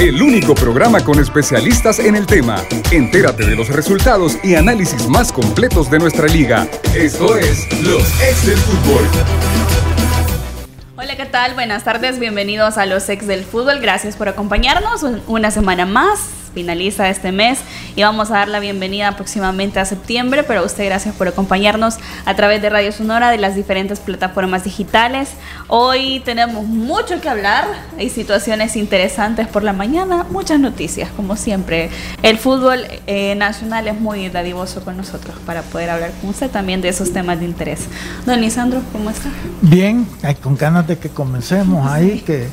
el único programa con especialistas en el tema. Entérate de los resultados y análisis más completos de nuestra liga. Esto es Los Ex del Fútbol. Hola, ¿qué tal? Buenas tardes, bienvenidos a Los Ex del Fútbol. Gracias por acompañarnos una semana más finaliza este mes y vamos a dar la bienvenida próximamente a septiembre, pero a usted gracias por acompañarnos a través de Radio Sonora de las diferentes plataformas digitales. Hoy tenemos mucho que hablar, hay situaciones interesantes por la mañana, muchas noticias, como siempre. El fútbol eh, nacional es muy dadivoso con nosotros para poder hablar con usted también de esos temas de interés. Don Lisandro, ¿cómo está? Bien, con ganas de que comencemos ahí, que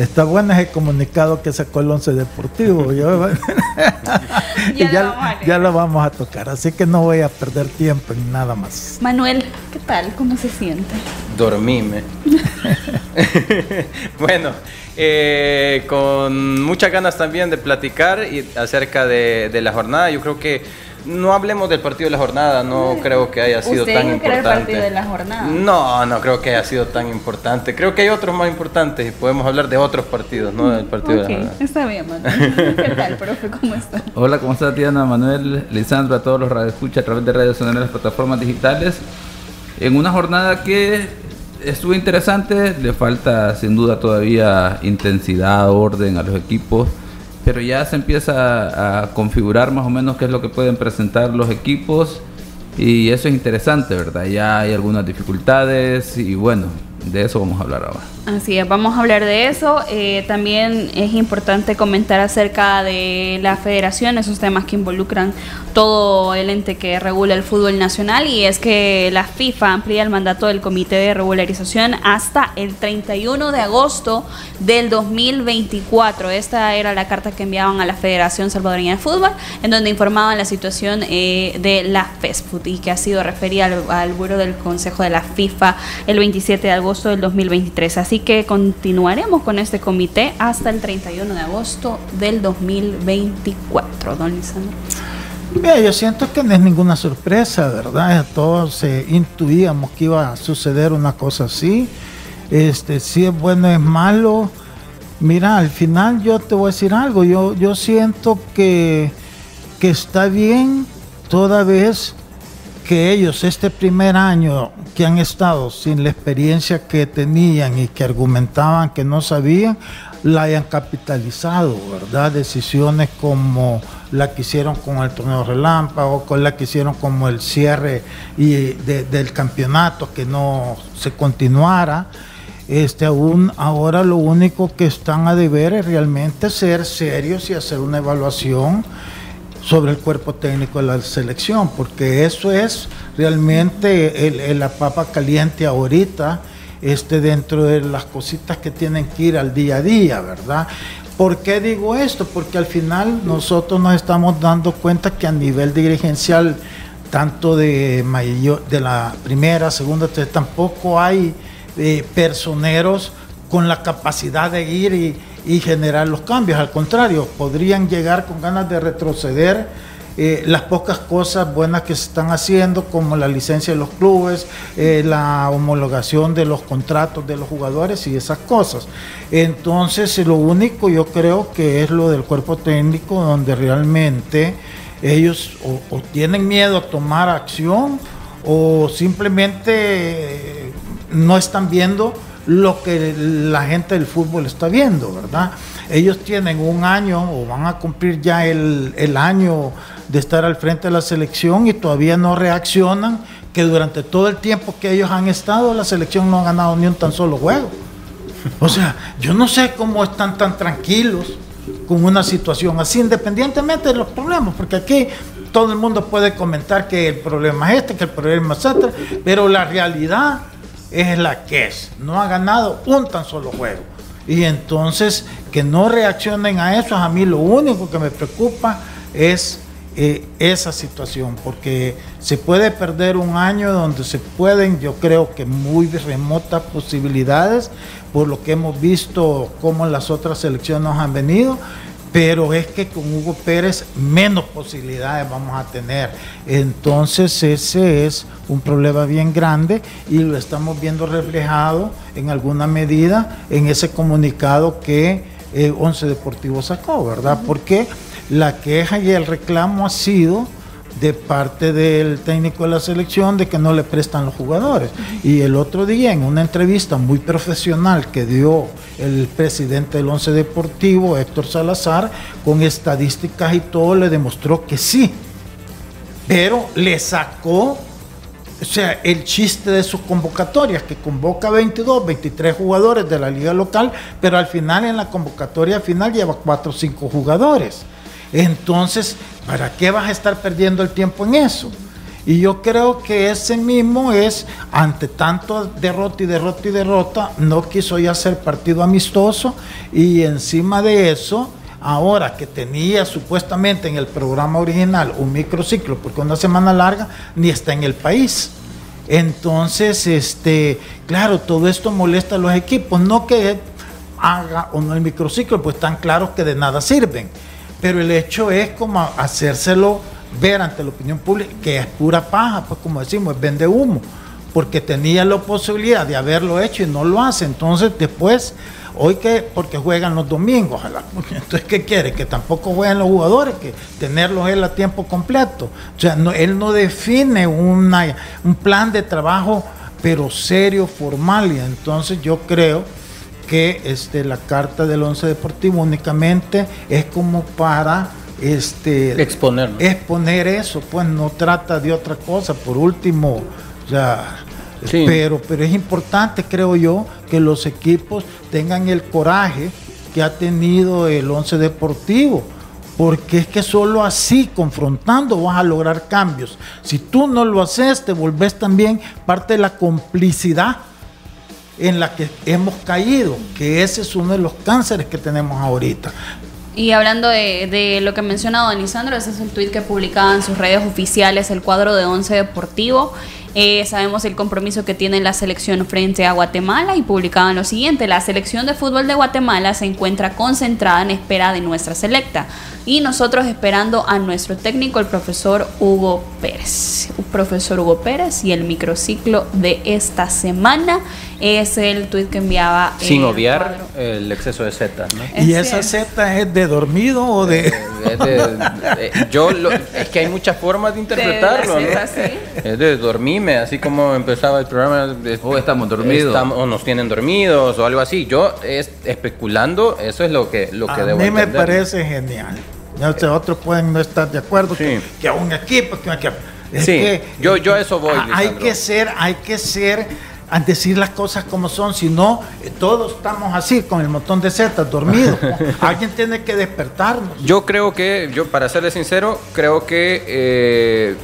Está bueno ese comunicado que sacó el Once Deportivo. ya, ya, lo vamos a tocar, así que no voy a perder tiempo en nada más. Manuel, ¿qué tal? ¿Cómo se siente? Dormime. bueno, eh, con muchas ganas también de platicar y acerca de, de la jornada. Yo creo que no hablemos del partido de la jornada, no creo que haya sido tan importante. el partido de la jornada? No, no creo que haya sido tan importante. Creo que hay otros más importantes y podemos hablar de otros partidos, no del partido de la jornada. Está bien, Manuel. ¿Qué tal, profe? ¿Cómo está? Hola, ¿cómo está Diana, Manuel, Lisandro, a todos los radioescuchas a través de Radio Sonora las plataformas digitales? En una jornada que estuvo interesante, le falta sin duda todavía intensidad, orden a los equipos pero ya se empieza a configurar más o menos qué es lo que pueden presentar los equipos y eso es interesante, ¿verdad? Ya hay algunas dificultades y bueno, de eso vamos a hablar ahora. Así es, vamos a hablar de eso. Eh, también es importante comentar acerca de la federación, esos temas que involucran todo el ente que regula el fútbol nacional y es que la FIFA amplía el mandato del Comité de Regularización hasta el 31 de agosto del 2024. Esta era la carta que enviaban a la Federación Salvadoreña de Fútbol, en donde informaban la situación eh, de la FESFUT y que ha sido referida al, al Buero del Consejo de la FIFA el 27 de agosto del 2023. Así que continuaremos con este comité hasta el 31 de agosto del 2024, don Lisandro. yo siento que no es ninguna sorpresa, ¿verdad? Todos eh, intuíamos que iba a suceder una cosa así. Este, si es bueno, es malo. Mira, al final yo te voy a decir algo. Yo, yo siento que, que está bien toda vez que ellos este primer año que han estado sin la experiencia que tenían y que argumentaban que no sabían, la hayan capitalizado, ¿verdad? Decisiones como la que hicieron con el torneo relámpago, con la que hicieron como el cierre y del campeonato, que no se continuara. Este, aún ahora lo único que están a deber es realmente ser serios y hacer una evaluación sobre el cuerpo técnico de la selección, porque eso es realmente la papa caliente ahorita, este, dentro de las cositas que tienen que ir al día a día, ¿verdad? ¿Por qué digo esto? Porque al final nosotros nos estamos dando cuenta que a nivel dirigencial, tanto de, de la primera, segunda, tercera, tampoco hay eh, personeros con la capacidad de ir y, y generar los cambios. Al contrario, podrían llegar con ganas de retroceder eh, las pocas cosas buenas que se están haciendo, como la licencia de los clubes, eh, la homologación de los contratos de los jugadores y esas cosas. Entonces, lo único yo creo que es lo del cuerpo técnico, donde realmente ellos o, tienen miedo a tomar acción o simplemente eh, no están viendo lo que la gente del fútbol está viendo, ¿verdad? Ellos tienen un año o van a cumplir ya el, año de estar al frente de la selección y todavía no reaccionan que durante todo el tiempo que ellos han estado la selección no ha ganado ni un tan solo juego. O sea, yo no sé cómo están tan tranquilos con una situación así, independientemente de los problemas, porque aquí todo el mundo puede comentar que el problema es este, que el problema es este, pero la realidad es la que es. No ha ganado un tan solo juego. Y entonces que no reaccionen a eso, a mí lo único que me preocupa es eh, esa situación, porque se puede perder un año donde se pueden, yo creo que muy remotas posibilidades, por lo que hemos visto cómo las otras elecciones han venido, pero es que con Hugo Pérez menos posibilidades vamos a tener. Entonces ese es un problema bien grande y lo estamos viendo reflejado en alguna medida en ese comunicado que eh, Once Deportivo sacó, ¿verdad? Porque la queja y el reclamo ha sido de parte del técnico de la selección de que no le prestan los jugadores. Y el otro día, en una entrevista muy profesional que dio el presidente del Once Deportivo, Héctor Salazar, con estadísticas y todo, le demostró que sí. Pero le sacó, o sea, el chiste de sus convocatorias, que convoca 22, 23 jugadores de la liga local, pero al final, en la convocatoria final, lleva 4 o 5 jugadores. Entonces, ¿para qué vas a estar perdiendo el tiempo en eso? Y yo creo que ese mismo es, ante tanto derrota y derrota y derrota, no quiso ya hacer partido amistoso y encima de eso, ahora que tenía supuestamente en el programa original un microciclo, porque una semana larga ni está en el país. Entonces, este, claro, todo esto molesta a los equipos, no que haga o no el microciclo, pues están claros que de nada sirven pero el hecho es como hacérselo ver ante la opinión pública que es pura paja, pues como decimos, es vende humo, porque tenía la posibilidad de haberlo hecho y no lo hace. Entonces después, hoy que, porque juegan los domingos, entonces ¿qué quiere? Que tampoco jueguen los jugadores, que tenerlos él a tiempo completo. O sea, él no define un plan de trabajo, pero serio, formal, y entonces yo creo que este, la carta del Once Deportivo únicamente es como para este, exponer, exponer eso, pues no trata de otra cosa. Por último, ya, pero, pero es importante, creo yo, que los equipos tengan el coraje que ha tenido el Once Deportivo porque es que solo así, confrontando, vas a lograr cambios. Si tú no lo haces, te volvés también parte de la complicidad en la que hemos caído, que ese es uno de los cánceres que tenemos ahorita. Y hablando de, lo que ha mencionado Anisandro, ese es el tuit que publicaba en sus redes oficiales el cuadro de Once Deportivo. Eh, sabemos el compromiso que tiene la selección frente a Guatemala y publicaban lo siguiente, la selección de fútbol de Guatemala se encuentra concentrada en espera de nuestra selecta y nosotros esperando a nuestro técnico, el profesor Hugo Pérez. profesor Hugo Pérez y el microciclo de esta semana es el tuit que enviaba. Sin obviar el exceso de Z. ¿Y esa Z es de dormido o de.? Eh, eh, yo es que hay muchas formas de interpretarlo. Es de dormirme, así como empezaba el programa. Después estamos dormidos. o nos tienen dormidos o algo así. Yo es, especulando, eso es lo que, lo que a debo mí me parece genial. otros pueden no estar de acuerdo que, a un equipo, que, sí, yo, yo a eso voy. Hay que ser, hay que ser a decir las cosas como son, si no, eh, todos estamos así, con el montón de setas, dormidos. Alguien tiene que despertarnos. Yo creo que, yo para serle sincero, creo que eh,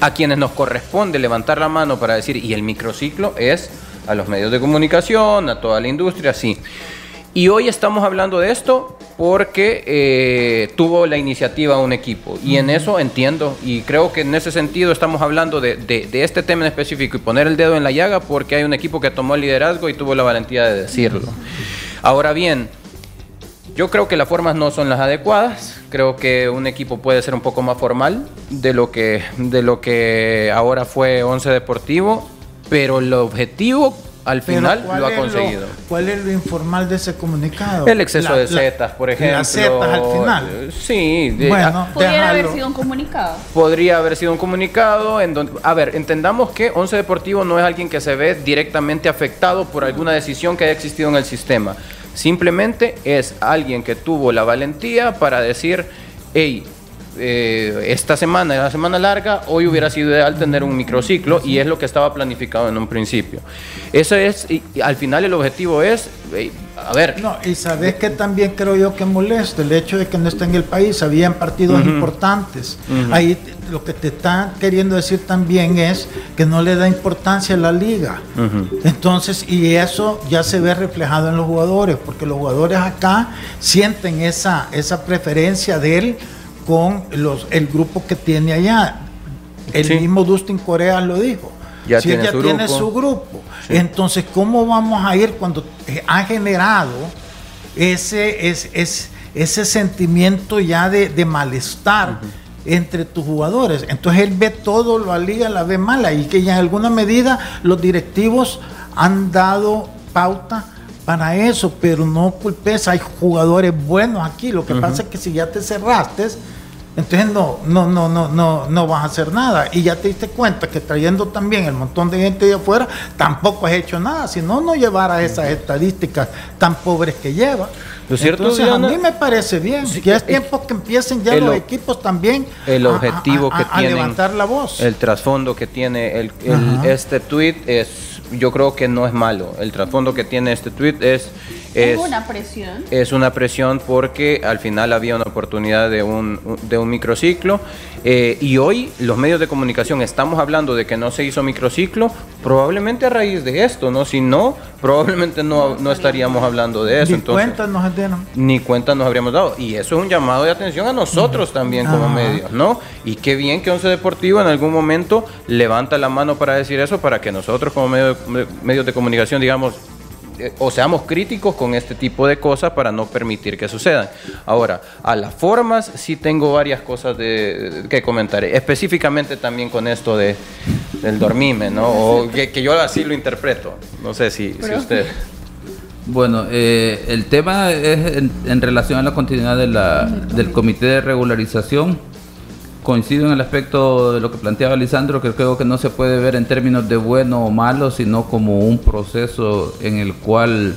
a quienes nos corresponde levantar la mano para decir, y el microciclo es a los medios de comunicación, a toda la industria, sí. Y hoy estamos hablando de esto porque eh, tuvo la iniciativa un equipo. Y en eso entiendo. Y creo que en ese sentido estamos hablando de, de, este tema en específico y poner el dedo en la llaga porque hay un equipo que tomó el liderazgo y tuvo la valentía de decirlo. Ahora bien, yo creo que las formas no son las adecuadas. Creo que un equipo puede ser un poco más formal de lo que, de lo que ahora fue Once Deportivo. Pero el objetivo al final lo ha conseguido. ¿Cuál es lo informal de ese comunicado? El exceso de zetas, por ejemplo. Las zetas al final. Sí. bueno, podría haber sido un comunicado. Podría haber sido un comunicado en donde, a ver, entendamos que Once Deportivo no es alguien que se ve directamente afectado por alguna decisión que haya existido en el sistema. Simplemente es alguien que tuvo la valentía para decir, hey, eh, esta semana era semana larga, hoy hubiera sido ideal tener un microciclo y es lo que estaba planificado en un principio. Eso es, y, al final el objetivo es, eh, a ver. No, y sabes que también creo yo que molesta el hecho de que no está en el país, habían partidos importantes. Ahí lo que te está queriendo decir también es que no le da importancia a la liga. Entonces, y eso ya se ve reflejado en los jugadores, porque los jugadores acá sienten esa, esa preferencia de él con los, el grupo que tiene allá. El mismo Dustin Corea lo dijo. Ya si tiene, su, tiene grupo. su grupo. Entonces, ¿cómo vamos a ir cuando ha generado ese, es, ese sentimiento ya de, malestar entre tus jugadores? Entonces, él ve todo, lo liga, la ve mala y que ya en alguna medida los directivos han dado pauta para eso, pero no culpes, hay jugadores buenos aquí. Lo que pasa es que si ya te cerraste, entonces no, no, no, no, no, no vas a hacer nada. Y ya te diste cuenta que trayendo también el montón de gente de afuera, tampoco has hecho nada. Si no, no llevara esas estadísticas tan pobres que lleva. Lo cierto, Entonces Diana, a mí me parece bien. Sí, que es eh, tiempo que empiecen ya el los equipos también el a- a- objetivo a- que a tienen, levantar la voz. el trasfondo que tiene el, este tweet es, yo creo que no es malo. El trasfondo que tiene este tweet es, Es es, una presión. es una presión porque al final había una oportunidad de un, de un microciclo eh, y hoy los medios de comunicación estamos hablando de que no se hizo microciclo probablemente a raíz de esto, ¿no? Si no, probablemente no, no estaríamos hablando de eso. Ni Entonces, cuenta nos dieron. ni cuenta nos habríamos dado. Y eso es un llamado de atención a nosotros también como medios, ¿no? Y qué bien que Once Deportivo en algún momento levanta la mano para decir eso, para que nosotros como medio- me- medios de comunicación, digamos, o seamos críticos con este tipo de cosas para no permitir que sucedan. Ahora, a las formas sí tengo varias cosas de, que comentar, específicamente también con esto de, del dormime, ¿no? O que, que yo así lo interpreto. No sé si, si usted... Bueno, eh, el tema es en, en relación a la continuidad de la, del comité de regularización. Coincido en el aspecto de lo que planteaba Lisandro, que creo que no se puede ver en términos de bueno o malo, sino como un proceso en el cual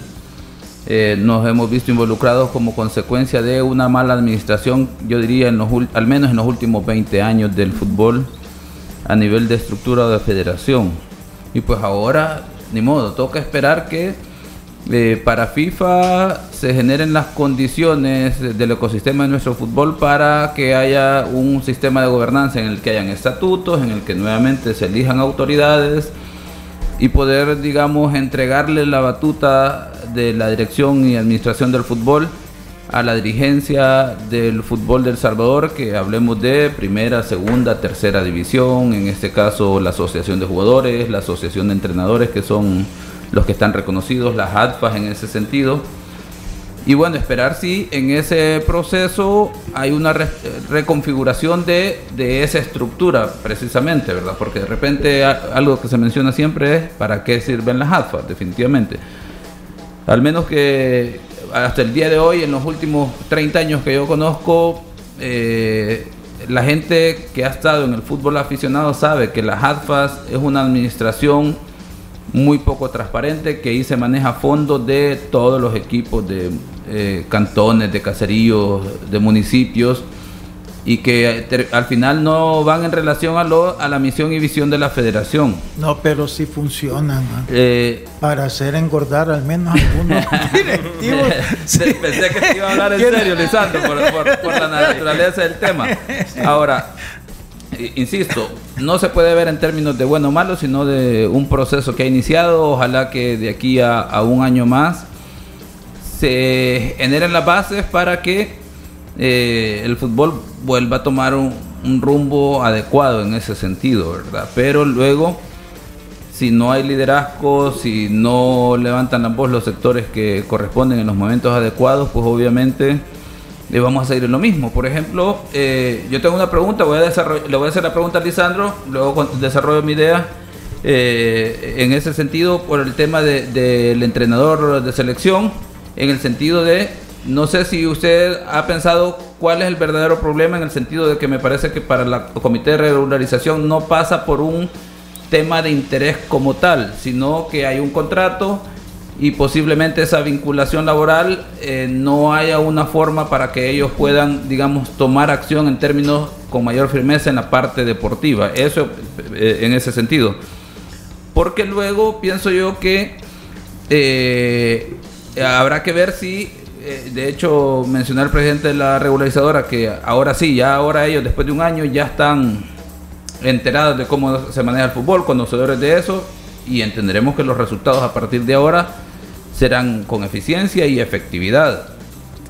eh, nos hemos visto involucrados como consecuencia de una mala administración, yo diría, en los, al menos en los últimos 20 años del fútbol a nivel de estructura de federación. Y pues ahora, ni modo, toca esperar que eh, para FIFA se generen las condiciones del ecosistema de nuestro fútbol para que haya un sistema de gobernanza en el que hayan estatutos, en el que nuevamente se elijan autoridades y poder, digamos, entregarle la batuta de la dirección y administración del fútbol a la dirigencia del fútbol del Salvador, que hablemos de primera, segunda, tercera división, en este caso la asociación de jugadores, la asociación de entrenadores, que son los que están reconocidos, las ADFAs en ese sentido. Y bueno, esperar si en ese proceso hay una re- reconfiguración de, de esa estructura, precisamente, ¿verdad? Porque de repente algo que se menciona siempre es para qué sirven las ADFAs, definitivamente. Al menos que hasta el día de hoy, en los últimos 30 años que yo conozco, eh, la gente que ha estado en el fútbol aficionado sabe que las ADFAS es una administración muy poco transparente que ahí se maneja fondos de todos los equipos de eh, cantones, de caseríos, de municipios y que ter- al final no van en relación a, lo, a la misión y visión de la federación. No, pero sí funcionan. ¿ah? Eh, Para hacer engordar al menos algunos directivos. Pensé que te iba a hablar en serio, Lisandro, por, por- por la naturaleza del tema. Ahora, insisto, no se puede ver en términos de bueno o malo, sino de un proceso que ha iniciado. Ojalá que de aquí a, un año más se generen las bases para que eh, el fútbol vuelva a tomar un, un rumbo adecuado en ese sentido, ¿verdad? Pero luego si no hay liderazgo, si no levantan la voz los sectores que corresponden en los momentos adecuados, pues obviamente le vamos a seguir lo mismo. Por ejemplo, eh, yo tengo una pregunta, voy a le voy a hacer la pregunta a Lisandro, luego desarrollo mi idea. eh, en ese sentido, por el tema de- del entrenador de selección, en el sentido de, no sé si usted ha pensado cuál es el verdadero problema, en el sentido de que me parece que para la comité de regularización no pasa por un tema de interés como tal, sino que hay un contrato y posiblemente esa vinculación laboral eh, no haya una forma para que ellos puedan, digamos, tomar acción en términos con mayor firmeza en la parte deportiva. Eso eh, en ese sentido. Porque luego pienso yo que eh, habrá que ver si, eh, de hecho, mencionó el presidente de la regularizadora que ahora sí, ya ahora ellos después de un año ya están enterados de cómo se maneja el fútbol, conocedores de eso, y entenderemos que los resultados a partir de ahora serán con eficiencia y efectividad.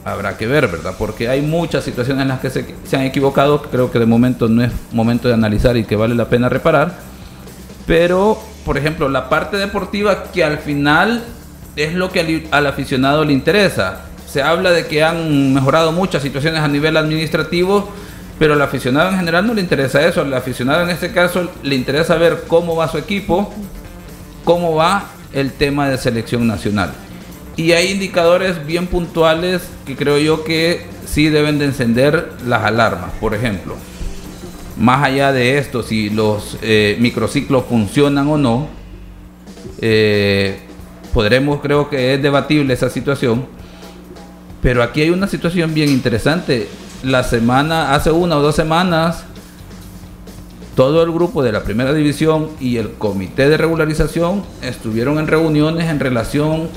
Habrá que ver, ¿verdad? Porque hay muchas situaciones en las que se, se han equivocado, creo que de momento no es momento de analizar y que vale la pena reparar. Pero, por ejemplo, la parte deportiva que al final es lo que al, al aficionado le interesa. Se habla de que han mejorado muchas situaciones a nivel administrativo, pero al aficionado en general no le interesa eso. Al aficionado en este caso le interesa ver cómo va su equipo, cómo va el tema de selección nacional. Y hay indicadores bien puntuales que creo yo que sí deben de encender las alarmas. Por ejemplo, más allá de esto, si los eh, microciclos funcionan o no, eh, podremos, creo que es debatible esa situación. Pero aquí hay una situación bien interesante. La semana, hace una o dos semanas, todo el grupo de la primera división y el comité de regularización estuvieron en reuniones en relación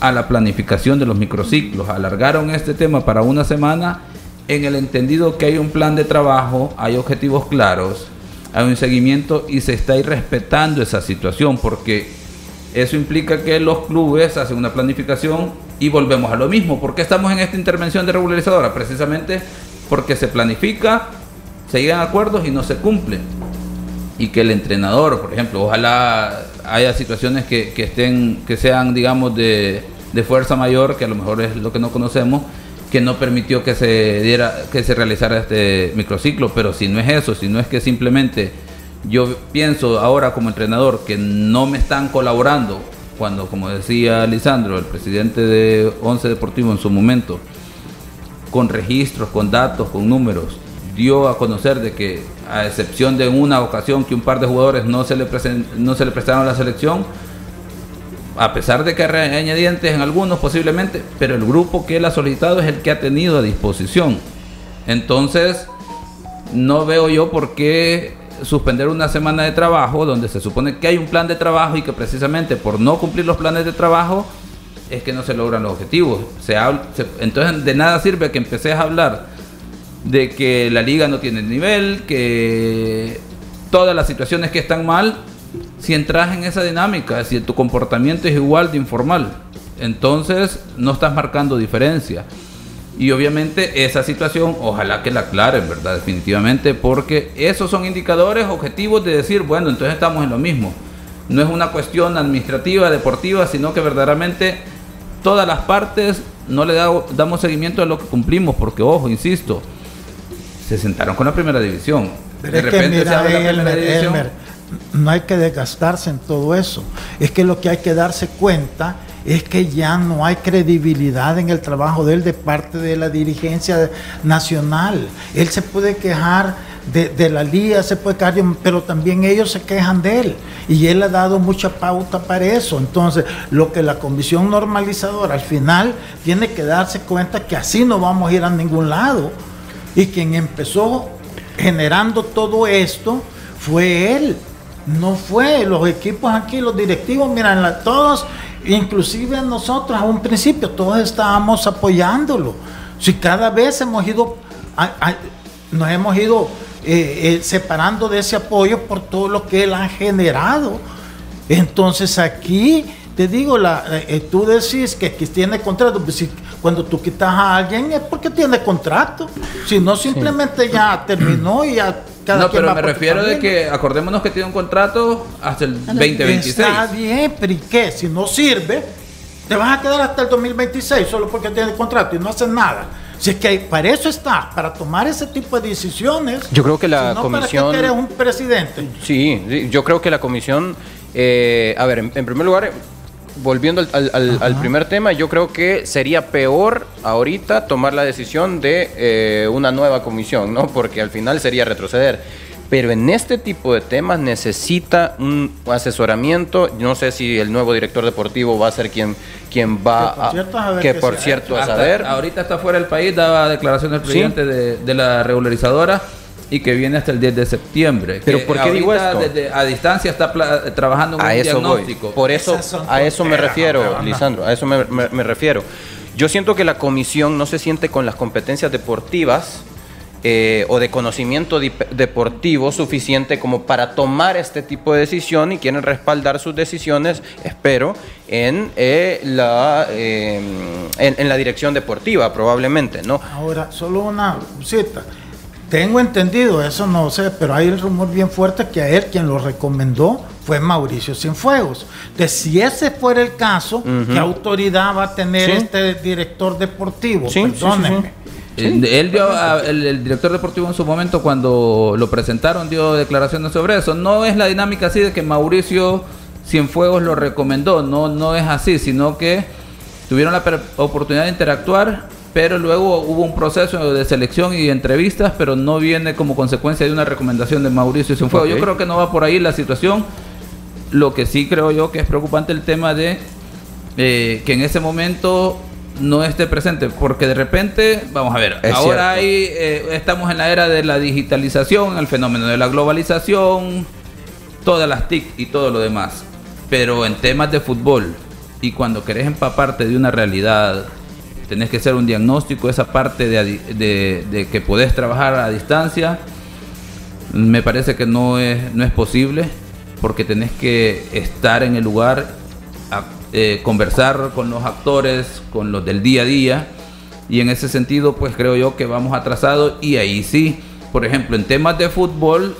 a la planificación de los microciclos. Alargaron este tema para una semana en el entendido que hay un plan de trabajo, hay objetivos claros, hay un seguimiento y se está respetando esa situación porque eso implica que los clubes hacen una planificación y volvemos a lo mismo. ¿Por qué estamos en esta intervención de regularizadora? Precisamente porque se planifica, se llegan a acuerdos y no se cumplen. Y que el entrenador, por ejemplo, ojalá haya situaciones que, estén, que sean, digamos, de, de fuerza mayor, que a lo mejor es lo que no conocemos, que no permitió que se diera, que se realizara este microciclo, pero si no es eso, si no es que simplemente yo pienso ahora como entrenador que no me están colaborando, cuando como decía Lisandro, el presidente de Once Deportivo en su momento, con registros, con datos, con números, dio a conocer de que a excepción de una ocasión que un par de jugadores no se le, no se le prestaron la selección, a pesar de que hay añadientes en algunos posiblemente, pero el grupo que él ha solicitado es el que ha tenido a disposición. Entonces, no veo yo por qué suspender una semana de trabajo donde se supone que hay un plan de trabajo y que precisamente por no cumplir los planes de trabajo es que no se logran los objetivos. Se entonces, de nada sirve que empecés a hablar de que la liga no tiene nivel, que todas las situaciones que están mal si entras en esa dinámica, si tu comportamiento es igual de informal, entonces no estás marcando diferencia. Y obviamente esa situación, ojalá que la aclaren, ¿verdad? Definitivamente, porque esos son indicadores objetivos de decir, bueno, entonces estamos en lo mismo. No es una cuestión administrativa, deportiva, sino que verdaderamente todas las partes no le damos seguimiento a lo que cumplimos, porque, ojo, insisto, se sentaron con la primera división. De repente se abre la primera división no hay que desgastarse en todo eso. Es que lo que hay que darse cuenta es que ya no hay credibilidad en el trabajo de él de parte de la dirigencia nacional. Él se puede quejar de, la liga, se puede quejar, pero también ellos se quejan de él. Y él ha dado mucha pauta para eso. Entonces, lo que la comisión normalizadora al final tiene que darse cuenta que así no vamos a ir a ningún lado. Y quien empezó generando todo esto fue él. No fue, los equipos aquí, los directivos, miran, todos, inclusive nosotros a un principio, todos estábamos apoyándolo. Si cada vez hemos ido, nos hemos ido eh, eh, separando de ese apoyo por todo lo que él ha generado. Entonces aquí, te digo, la, eh, tú decís que, que tiene contrato, pues si, cuando tú quitas a alguien es porque tiene contrato. Si no, simplemente ya terminó y ya no, pero me refiero de que acordémonos que tiene un contrato hasta el 2026. Está bien, pero ¿y qué? Si no sirve, te vas a quedar hasta el 2026 solo porque tiene contrato y no haces nada. Si es que para eso está, para tomar ese tipo de decisiones. Yo creo que la comisión. ¿Para qué eres un presidente? Sí, yo creo que la comisión. Eh, a ver, en primer lugar, volviendo al, primer tema, yo creo que sería peor ahorita tomar la decisión de eh, una nueva comisión, ¿no? Porque al final sería retroceder. Pero en este tipo de temas necesita un asesoramiento. No sé si el nuevo director deportivo va a ser quien, quien va a. que por cierto, a saber. Ahorita está fuera del país, daba declaración el presidente de, de la regularizadora y que viene hasta el 10 de septiembre. Pero ¿por qué digo esto? Desde, a distancia está trabajando en un diagnóstico. Por eso, a eso me refiero, Lisandro, a eso me, refiero. Yo siento que la comisión no se siente con las competencias deportivas eh, o de conocimiento deportivo suficiente como para tomar este tipo de decisión y quieren respaldar sus decisiones, espero, en, eh, la, eh, en, en, la dirección deportiva, probablemente, ¿no? Ahora, solo una cita. Tengo entendido, eso no sé, pero hay el rumor bien fuerte que a él quien lo recomendó fue Mauricio Cienfuegos. De si ese fuera el caso, ¿qué autoridad va a tener este director deportivo? Sí, él dio el, director deportivo en su momento cuando lo presentaron dio declaraciones sobre eso. No es la dinámica así de que Mauricio Cienfuegos lo recomendó, no no es así, sino que tuvieron la oportunidad de interactuar, pero luego hubo un proceso de selección y entrevistas, pero no viene como consecuencia de una recomendación de Mauricio Cienfuegos. Yo creo que no va por ahí la situación. Lo que sí creo yo que es preocupante el tema de eh, que en ese momento no esté presente, porque de repente, vamos a ver, ahora hay, eh, estamos en la era de la digitalización, el fenómeno de la globalización, todas las TIC y todo lo demás, pero en temas de fútbol y cuando querés empaparte de una realidad, tenés que hacer un diagnóstico, esa parte de, que podés trabajar a distancia, me parece que no es, no es posible, porque tenés que estar en el lugar eh, conversar con los actores, con los del día a día. Y en ese sentido, pues creo yo que vamos atrasados. Y ahí sí, por ejemplo, en temas de fútbol,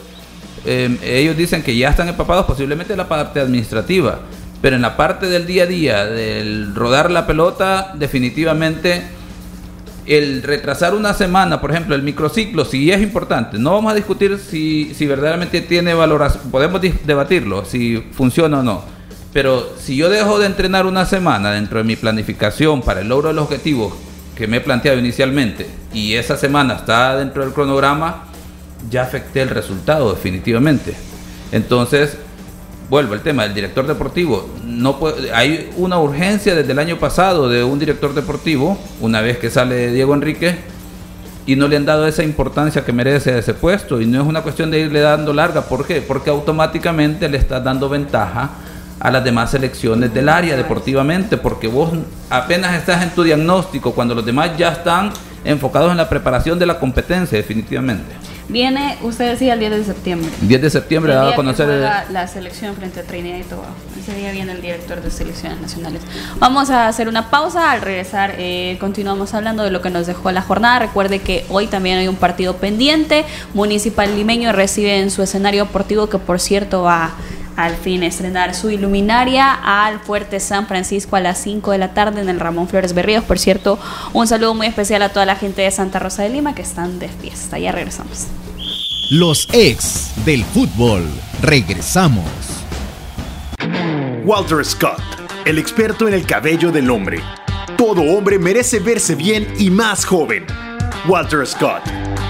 em, ellos dicen que ya están empapados posiblemente en la parte administrativa. Pero en la parte del día a día, del rodar la pelota, definitivamente el retrasar una semana, por ejemplo, el microciclo, sí es importante. No vamos a discutir si, si verdaderamente tiene valoración, podemos debatirlo, si funciona o no. Pero si yo dejo de entrenar una semana dentro de mi planificación para el logro de los objetivos que me he planteado inicialmente y esa semana está dentro del cronograma, ya afecté el resultado definitivamente. Entonces, vuelvo al tema del director deportivo. No hay una urgencia desde el año pasado de un director deportivo, una vez que sale Diego Enrique, y no le han dado esa importancia que merece ese puesto. Y no es una cuestión de irle dando larga. ¿Por qué? Porque automáticamente le estás dando ventaja a las demás selecciones del área deportivamente, porque vos apenas estás en tu diagnóstico cuando los demás ya están enfocados en la preparación de la competencia, definitivamente. Viene, usted decía el 10 de septiembre. 10 de septiembre va a conocer la selección frente a Trinidad y Tobago. Ese día viene el director de selecciones nacionales. Vamos a hacer una pausa. Al regresar, eh, continuamos hablando de lo que nos dejó la jornada. Recuerde que hoy también hay un partido pendiente. Municipal Limeño recibe en su escenario deportivo, que por cierto va al fin estrenar su iluminaria al Fuerte San Francisco a las 5 de la tarde en el Ramón Flores Berríos. Por cierto, un saludo muy especial a toda la gente de Santa Rosa de Lima que están de fiesta. Ya regresamos. Los ex del fútbol. Regresamos. Walter Scott, el experto en el cabello del hombre. Todo hombre merece verse bien y más joven. Walter Scott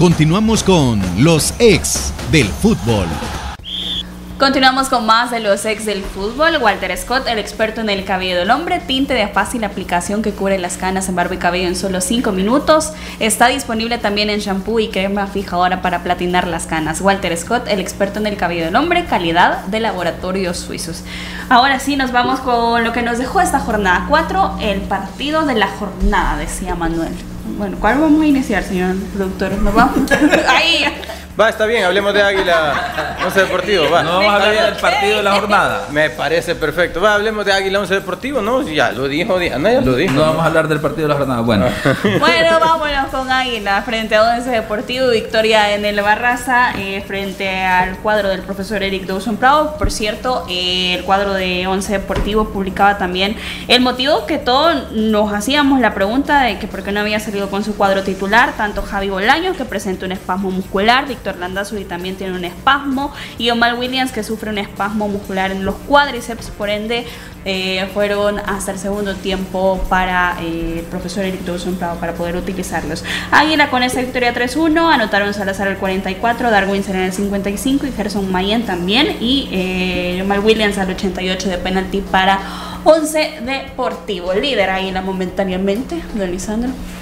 Continuamos con los ex del fútbol. Continuamos con más de los ex del fútbol. Walter Scott, el experto en el cabello del hombre, tinte de fácil aplicación que cubre las canas en barba y cabello en solo 5 minutos. Está disponible también en shampoo y crema fijadora para platinar las canas. Walter Scott, el experto en el cabello del hombre, calidad de laboratorios suizos. Ahora sí, nos vamos con lo que nos dejó esta jornada 4, el partido de la jornada, decía Manuel. Bueno, ¿cuál vamos a iniciar, señor productor? Nos vamos. Ahí. Va, está bien, hablemos de Águila 11 Deportivo. Va. No vamos a hablar del partido de la jornada. Me parece perfecto. Va, hablemos de Águila 11 Deportivo, ¿no? Ya lo dijo Diana, ya lo dijo. No, vamos a hablar del partido de la jornada. Bueno. bueno, vámonos con Águila frente a 11 Deportivo. Victoria en el Barraza eh, frente al cuadro del profesor Eric Dawson Prado. Por cierto, eh, el cuadro de 11 Deportivo publicaba también el motivo que todos nos hacíamos la pregunta de que por qué no había salido con su cuadro titular, tanto Javi Bolaño, que presenta un espasmo muscular, Víctor y también tiene un espasmo, y Omar Williams, que sufre un espasmo muscular en los cuádriceps, por ende eh, fueron hasta el segundo tiempo para eh, el profesor Eric Dawson para poder utilizarlos. Águila con esa victoria 3-1, anotaron Salazar el 44, Darwin en el 55 y Gerson Mayen también, y eh, Omar Williams al 88 de penalti para Once Deportivo, líder Águila momentáneamente, don.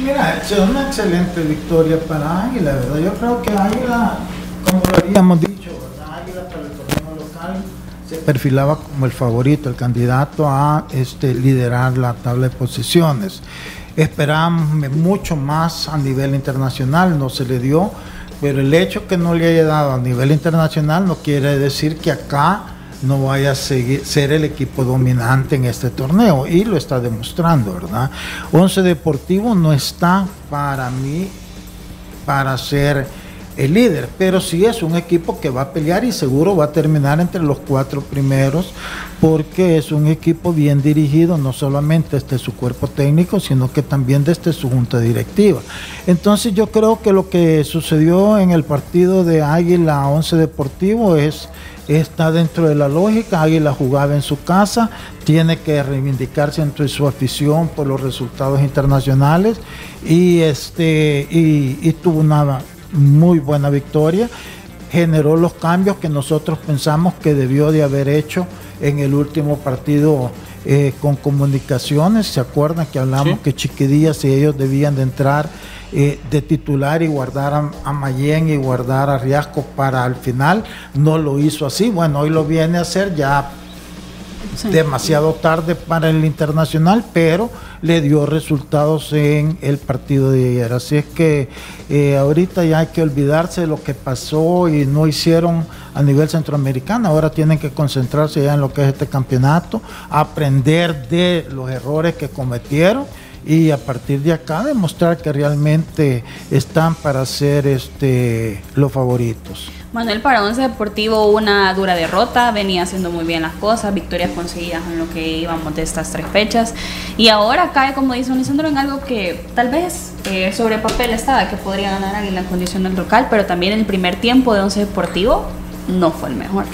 Mira, es una excelente victoria para Águila, ¿verdad? Yo creo que Águila, como lo habíamos dicho. Águila para el torneo local se perfilaba como el favorito, el candidato a este, liderar la tabla de posiciones. Esperábamos mucho más a nivel internacional, no se le dio, pero el hecho que no le haya dado a nivel internacional no quiere decir que acá no vaya a seguir, ser el equipo dominante en este torneo y lo está demostrando, ¿verdad? Once Deportivo no está para mí para ser el líder, pero sí es un equipo que va a pelear y seguro va a terminar entre los cuatro primeros porque es un equipo bien dirigido, no solamente desde su cuerpo técnico, sino que también desde su junta directiva. Entonces yo creo que lo que sucedió en el partido de Águila 11 Deportivo es está dentro de la lógica. Águila jugaba en su casa, tiene que reivindicarse entre su afición por los resultados internacionales y, este, y, tuvo una muy buena victoria. Generó los cambios que nosotros pensamos que debió de haber hecho en el último partido eh, con comunicaciones. ¿Se acuerdan que hablamos que Chiquidías y ellos debían de entrar eh, de titular y guardar a, Mayen y guardar a Riasco para el final. No lo hizo así. Bueno, hoy lo viene a hacer ya demasiado tarde para el internacional, pero le dio resultados en el partido de ayer. Así es que eh, ahorita ya hay que olvidarse de lo que pasó y no hicieron a nivel centroamericano. Ahora tienen que concentrarse ya en lo que es este campeonato, aprender de los errores que cometieron y a partir de acá demostrar que realmente están para ser este, los favoritos. Manuel, para Once Deportivo una dura derrota, venía haciendo muy bien las cosas, victorias conseguidas en lo que íbamos de estas tres fechas y ahora cae, como dice Unisandro, en algo que tal vez eh, sobre papel estaba, que podría ganar en la condición del local, pero también el primer tiempo de Once Deportivo no fue el mejor.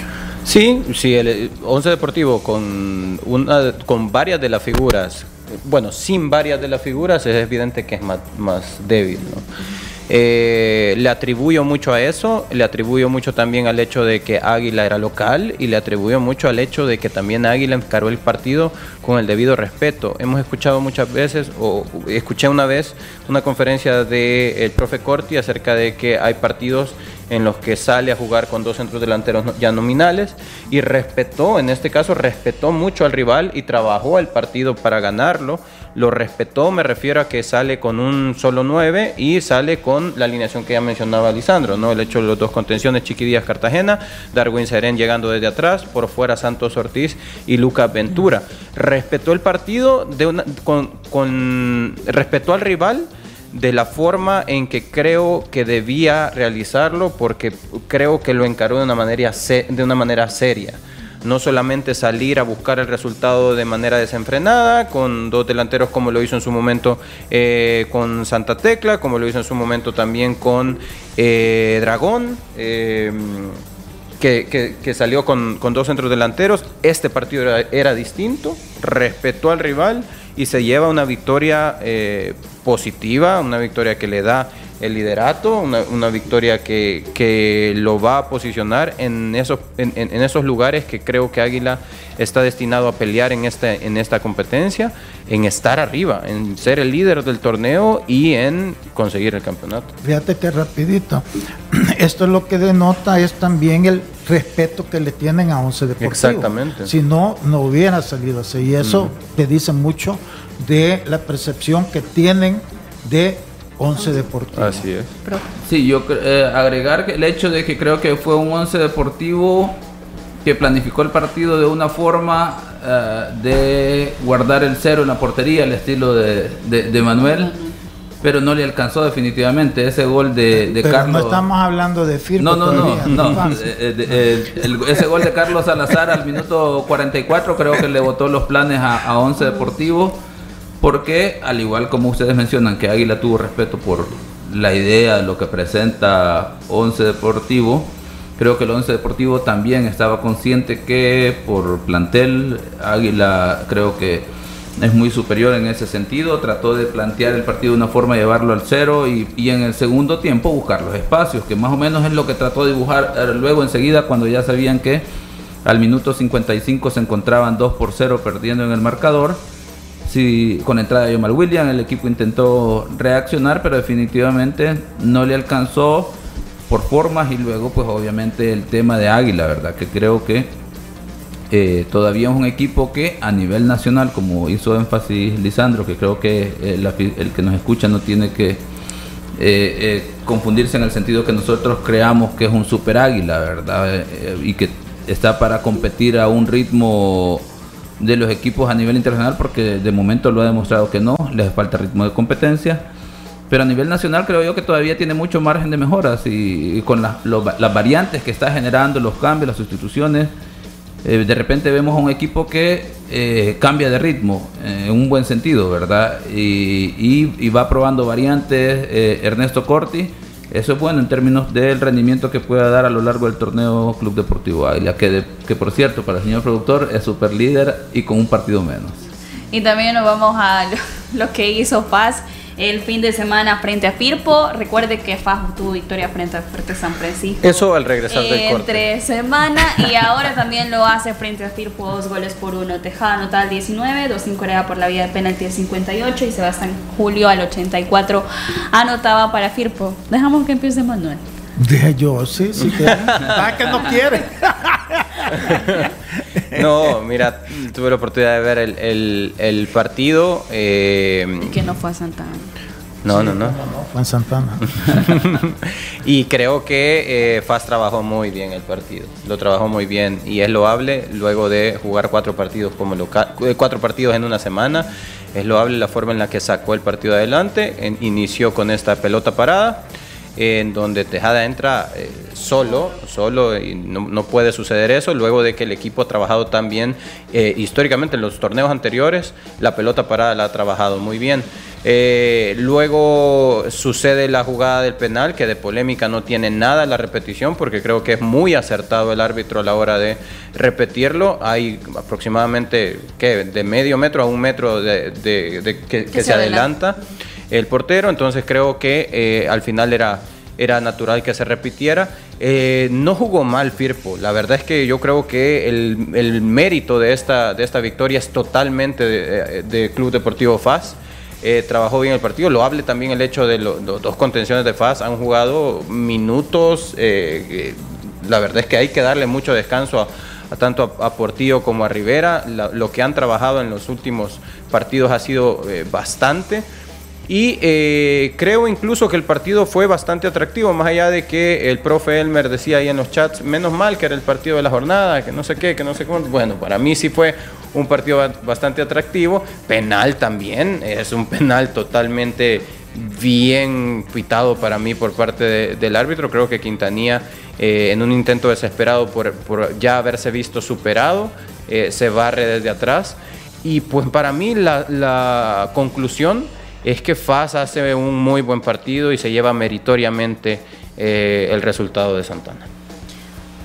Sí, sí, el Once Deportivo con, una, con varias de las figuras bueno, sin varias de las figuras es evidente que es más, débil. Eh, le atribuyo mucho a eso, le atribuyo mucho también al hecho de que Águila era local y le atribuyo mucho al hecho de que también Águila encaró el partido con el debido respeto. Hemos escuchado muchas veces, o escuché una vez una conferencia del profe Corti acerca de que hay partidos en los que sale a jugar con dos centros delanteros ya nominales y respetó, en este caso respetó mucho al rival y trabajó el partido para ganarlo. Lo respetó, me refiero a que sale con un solo 9 y sale con la alineación que ya mencionaba Lisandro, ¿no? El hecho de los dos contenciones, Chiquidías Cartagena, Darwin Serén llegando desde atrás, por fuera Santos Ortiz y Lucas Ventura. Respetó el partido con, con respetó al rival de la forma en que creo que debía realizarlo porque creo que lo encaró de una manera, de una manera seria. No solamente salir a buscar el resultado de manera desenfrenada, con dos delanteros como lo hizo en su momento eh, con Santa Tecla, como lo hizo en su momento también con eh, Dragón. Eh, que, salió con, dos centros delanteros. Este partido era, era distinto, respetó al rival y se lleva una victoria eh, positiva, una victoria que le da el liderato, una, victoria que, lo va a posicionar en esos, en, esos lugares que creo que Águila está destinado a pelear en, este, en esta competencia, en estar arriba, en ser el líder del torneo y en conseguir el campeonato. Fíjate que rapidito, esto es lo que denota es también el respeto que le tienen a Once Deportivo. Exactamente. Si no, no hubiera salido así. Y eso te dice mucho de la percepción que tienen de Once Deportivo. Así es. Sí, yo eh, agregar que el hecho de que creo que fue un Once Deportivo que planificó el partido de una forma eh, de guardar el cero en la portería, el estilo de, de Manuel pero no le alcanzó definitivamente ese gol de, de Carlos. No estamos hablando de Firpo. No, no, no. no. Eh, eh, ese gol de Carlos Salazar al minuto 44 creo que le botó los planes a, a Once Deportivo, porque al igual como ustedes mencionan que Águila tuvo respeto por la idea, de lo que presenta Once Deportivo, creo que el Once Deportivo también estaba consciente que por plantel Águila creo que es muy superior en ese sentido. Trató de plantear el partido de una forma, llevarlo al cero y, en el segundo tiempo buscar los espacios, que más o menos es lo que trató de dibujar eh, luego enseguida cuando ya sabían que Al minuto 55 se encontraban 2 por 0 perdiendo en el marcador. Sí, con entrada de Yomal William, el equipo intentó reaccionar, pero definitivamente no le alcanzó por formas y luego pues obviamente el tema de Águila, ¿verdad? Que creo que eh, todavía es un equipo que a nivel nacional, como hizo énfasis Lisandro, que creo que el, que nos escucha no tiene que eh, eh, confundirse en el sentido que nosotros creamos que es un super águila, ¿verdad? y que está para competir a un ritmo de los equipos a nivel internacional, porque de momento lo ha demostrado que no, les falta ritmo de competencia. Pero a nivel nacional creo yo que todavía tiene mucho margen de mejoras y, con las variantes que está generando, los cambios, las sustituciones, eh, de repente vemos a un equipo que eh, cambia de ritmo eh, en un buen sentido, ¿verdad? Y, va probando variantes. Ernesto Corti, eso es bueno en términos del rendimiento que pueda dar a lo largo del torneo Club Deportivo Águila, que, por cierto, para el señor productor es super líder y con un partido menos. Y también nos vamos a lo que hizo Paz el fin de semana frente a Firpo. Recuerde que FAS tuvo victoria frente a Fuerte San Francisco. Eso al regresar del corte. Entre semana y ahora también lo hace frente a Firpo, dos goles por uno. Tejada anota al 19, dos sin Corea por la vía de penalti al 58 y Sebastián Julio al 84 anotaba para Firpo. Dejamos que empiece Manuel. Dije yo, sí, sí. Que, ah, que no quiere. no, mira, tuve la oportunidad de ver el, el, partido. Eh, y que no fue a Santana. No, no, no, Fue en Santana. y creo que eh, Faz trabajó muy bien el partido. Lo trabajó muy bien y es loable luego de jugar cuatro partidos como local, eh, cuatro partidos en una semana. Es loable la forma en la que sacó el partido adelante. inició con esta pelota parada en donde Tejada entra eh, solo, solo y no, puede suceder eso, luego de que el equipo ha trabajado tan bien eh, históricamente en los torneos anteriores, la pelota parada la ha trabajado muy bien. Eh, luego sucede la jugada del penal, que de polémica no tiene nada la repetición, porque creo que es muy acertado el árbitro a la hora de repetirlo. Hay aproximadamente ¿qué? de medio metro a un metro de, que, se, adelanta el portero, entonces creo que eh, al final era, era natural que se repitiera. Eh, no jugó mal Firpo, la verdad es que yo creo que el, mérito de esta, de esta victoria es totalmente de, Club Deportivo FAS. Eh, trabajó bien el partido, lo hable también el hecho de los dos contenciones de FAS, han jugado minutos, la verdad es que hay que darle mucho descanso a, tanto a, Portillo como a Rivera, lo que han trabajado en los últimos partidos ha sido bastante. Y eh, creo incluso que el partido fue bastante atractivo, más allá de que el profe Elmer decía ahí en los chats, menos mal que era el partido de la jornada, que no sé qué, que no sé cómo. Bueno, para mí sí fue un partido bastante atractivo. Penal también, es un penal totalmente bien pitado para mí por parte del árbitro. Creo que Quintanilla, eh, en un intento desesperado por, ya haberse visto superado, eh, se barre desde atrás. Y pues para mí la, la conclusión es que FAS hace un muy buen partido y se lleva meritoriamente eh, el resultado de Santana.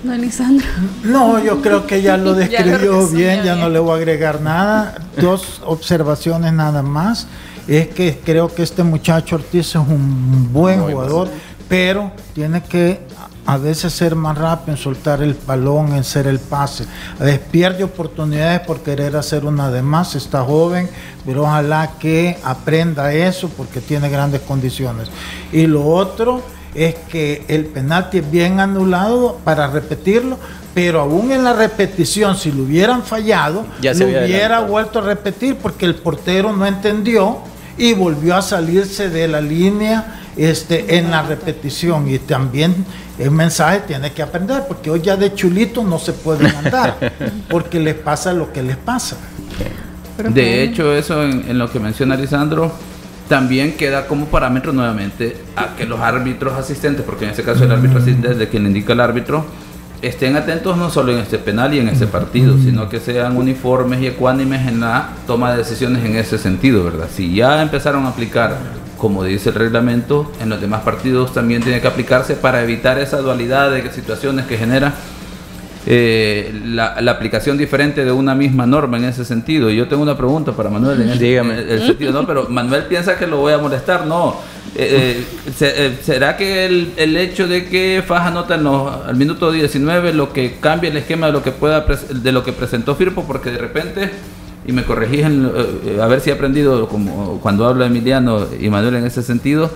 No, Lisandro. No, yo creo que ya lo describió bien, ya no le voy a agregar nada. Dos observaciones nada más. Es que creo que este muchacho Ortiz es un buen jugador, pero tiene que a veces ser más rápido en soltar el balón, en ser el pase. A veces pierde oportunidades por querer hacer una de más, está joven, pero ojalá que aprenda eso porque tiene grandes condiciones. Y lo otro es que el penalti es bien anulado para repetirlo, pero aún en la repetición, si lo hubieran fallado, lo hubiera vuelto a repetir porque el portero no entendió y volvió a salirse de la línea este, en la repetición. Y también el mensaje tiene que aprender, porque hoy ya de chulito no se puede andar, porque les pasa lo que les pasa. De hecho, eso en, lo que menciona Lisandro, también queda como parámetro nuevamente a que los árbitros asistentes, porque en este caso el árbitro asistente de quien indica el árbitro, estén atentos no solo en este penal y en este partido, sino que sean uniformes y ecuánimes en la toma de decisiones en ese sentido, ¿verdad? Si ya empezaron a aplicar como dice el reglamento, en los demás partidos también tiene que aplicarse para evitar esa dualidad de situaciones que genera eh, la, aplicación diferente de una misma norma en ese sentido. Y yo tengo una pregunta para Manuel en el, sentido, ¿no? Pero Manuel piensa que lo voy a molestar, no. Eh, eh, ¿Será que el, hecho de que Faja anota al minuto 19 lo que cambia el esquema de lo que pueda de lo que presentó Firpo? Porque de repente, y me corregís eh, a ver si he aprendido como cuando habla Emiliano y Manuel en ese sentido,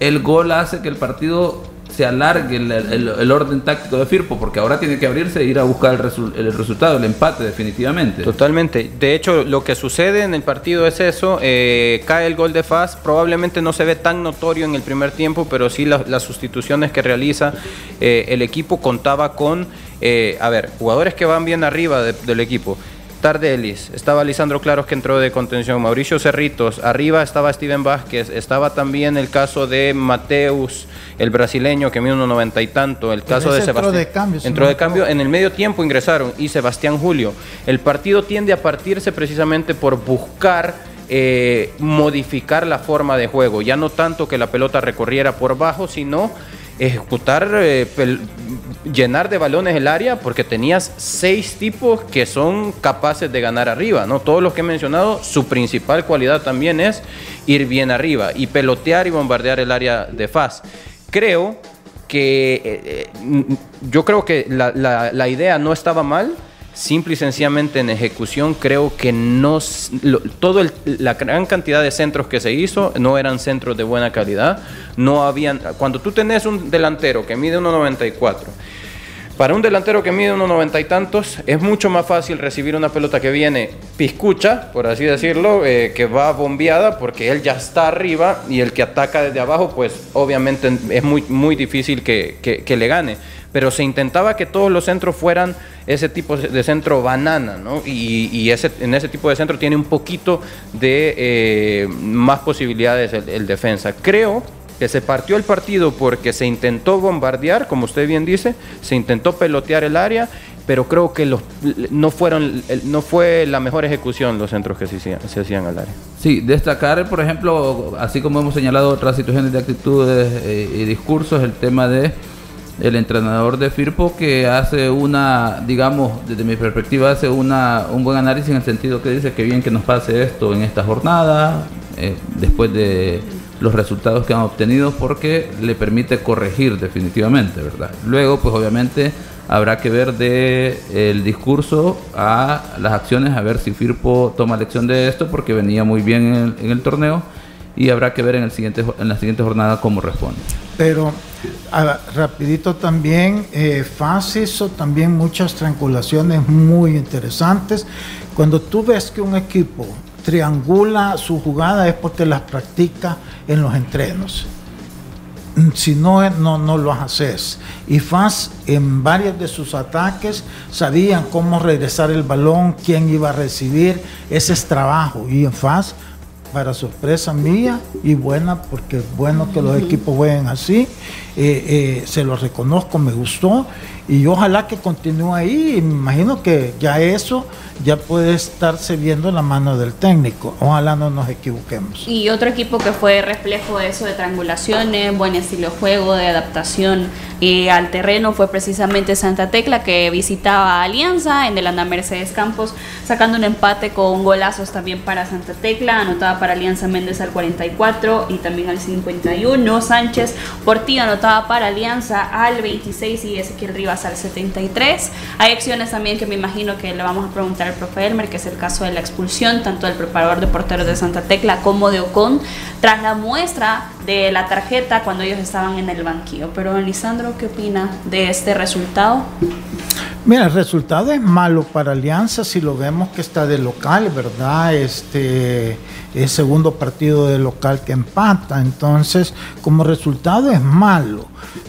el gol hace que el partido se alargue el, orden táctico de Firpo, porque ahora tiene que abrirse e ir a buscar el, resultado, el empate definitivamente. Totalmente. De hecho, lo que sucede en el partido es eso, eh, cae el gol de Faz, probablemente no se ve tan notorio en el primer tiempo, pero sí las sustituciones que realiza eh, el equipo contaba con, eh, a ver, jugadores que van bien arriba del equipo. Tardelis, estaba Lisandro Claros que entró de contención, Mauricio Cerritos, arriba estaba Steven Vázquez, estaba también el caso de Mateus, el brasileño que mide unos noventa y tanto, el caso de Sebastián. De cambio, entró de cambio, en el medio tiempo ingresaron y Sebastián Julio. El partido tiende a partirse precisamente por buscar eh, modificar la forma de juego, ya no tanto que la pelota recorriera por bajo, sino ejecutar, eh, llenar de balones el área, porque tenías seis tipos que son capaces de ganar arriba, ¿no? Todos los que he mencionado, su principal cualidad también es ir bien arriba y pelotear y bombardear el área de faz. Creo que eh, eh, yo creo que la idea no estaba mal, simple y sencillamente en ejecución creo que no todo la gran cantidad de centros que se hizo no eran centros de buena calidad. No habían cuando tú tenés un delantero que mide 1.94 para un delantero que mide 1.90 y tantos es mucho más fácil recibir una pelota que viene piscucha, por así decirlo, eh, que va bombeada porque él ya está arriba y el que ataca desde abajo pues obviamente es muy, muy difícil que, que le gane pero se intentaba que todos los centros fueran ese tipo de centro banana, ¿no? Y, ese, en ese tipo de centro tiene un poquito de eh, más posibilidades el, defensa. Creo que se partió el partido porque se intentó bombardear, como usted bien dice, se intentó pelotear el área, pero creo que los, no fueron no fue la mejor ejecución los centros que se hacían, se hacían al área. Sí, destacar, por ejemplo, así como hemos señalado otras situaciones de actitudes eh, y discursos, el tema de el entrenador de Firpo que hace una, digamos, desde mi perspectiva, hace una, un buen análisis en el sentido que dice que bien que nos pase esto en esta jornada, eh, después de los resultados que han obtenido, porque le permite corregir definitivamente, ¿verdad? Luego, pues obviamente habrá que ver de el discurso a las acciones, a ver si Firpo toma lección de esto, porque venía muy bien en el torneo y habrá que ver en, el siguiente, en la siguiente jornada cómo responde. Pero rapidito también, eh, FAS hizo también muchas triangulaciones muy interesantes. Cuando tú ves que un equipo triangula su jugada es porque las practica en los entrenos. Si no, no, no lo haces. Y FAS en varios de sus ataques sabían cómo regresar el balón, quién iba a recibir. Ese es trabajo. Y en FAS para sorpresa mía y buena, porque es bueno que los equipos jueguen así. Eh, eh, se lo reconozco, me gustó y ojalá que continúe ahí. Me imagino que ya eso ya puede estarse viendo la mano del técnico. Ojalá no nos equivoquemos. Y otro equipo que fue reflejo de eso de triangulaciones, buen estilo de juego, de adaptación y al terreno fue precisamente Santa Tecla que visitaba Alianza en Delanda Mercedes Campos, sacando un empate con golazos también para Santa Tecla, anotada para Alianza Méndez al 44 y también al 51. Sánchez Portillo anotaba para Alianza al 26 y Ezequiel Rivas al 73. Hay acciones también que me imagino que le vamos a preguntar al profe Elmer, que es el caso de la expulsión tanto del preparador de porteros de Santa Tecla como de Ocon, tras la muestra de la tarjeta cuando ellos estaban en el banquillo. Pero Lisandro, ¿qué opina de este resultado? Mira, el resultado es malo para Alianza si lo vemos que está de local, ¿verdad? Este es segundo partido de local que empata, entonces como resultado es malo.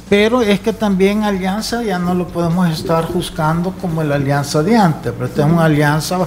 Pero es que también Alianza ya no lo podemos estar juzgando como la Alianza de antes, pero es una alianza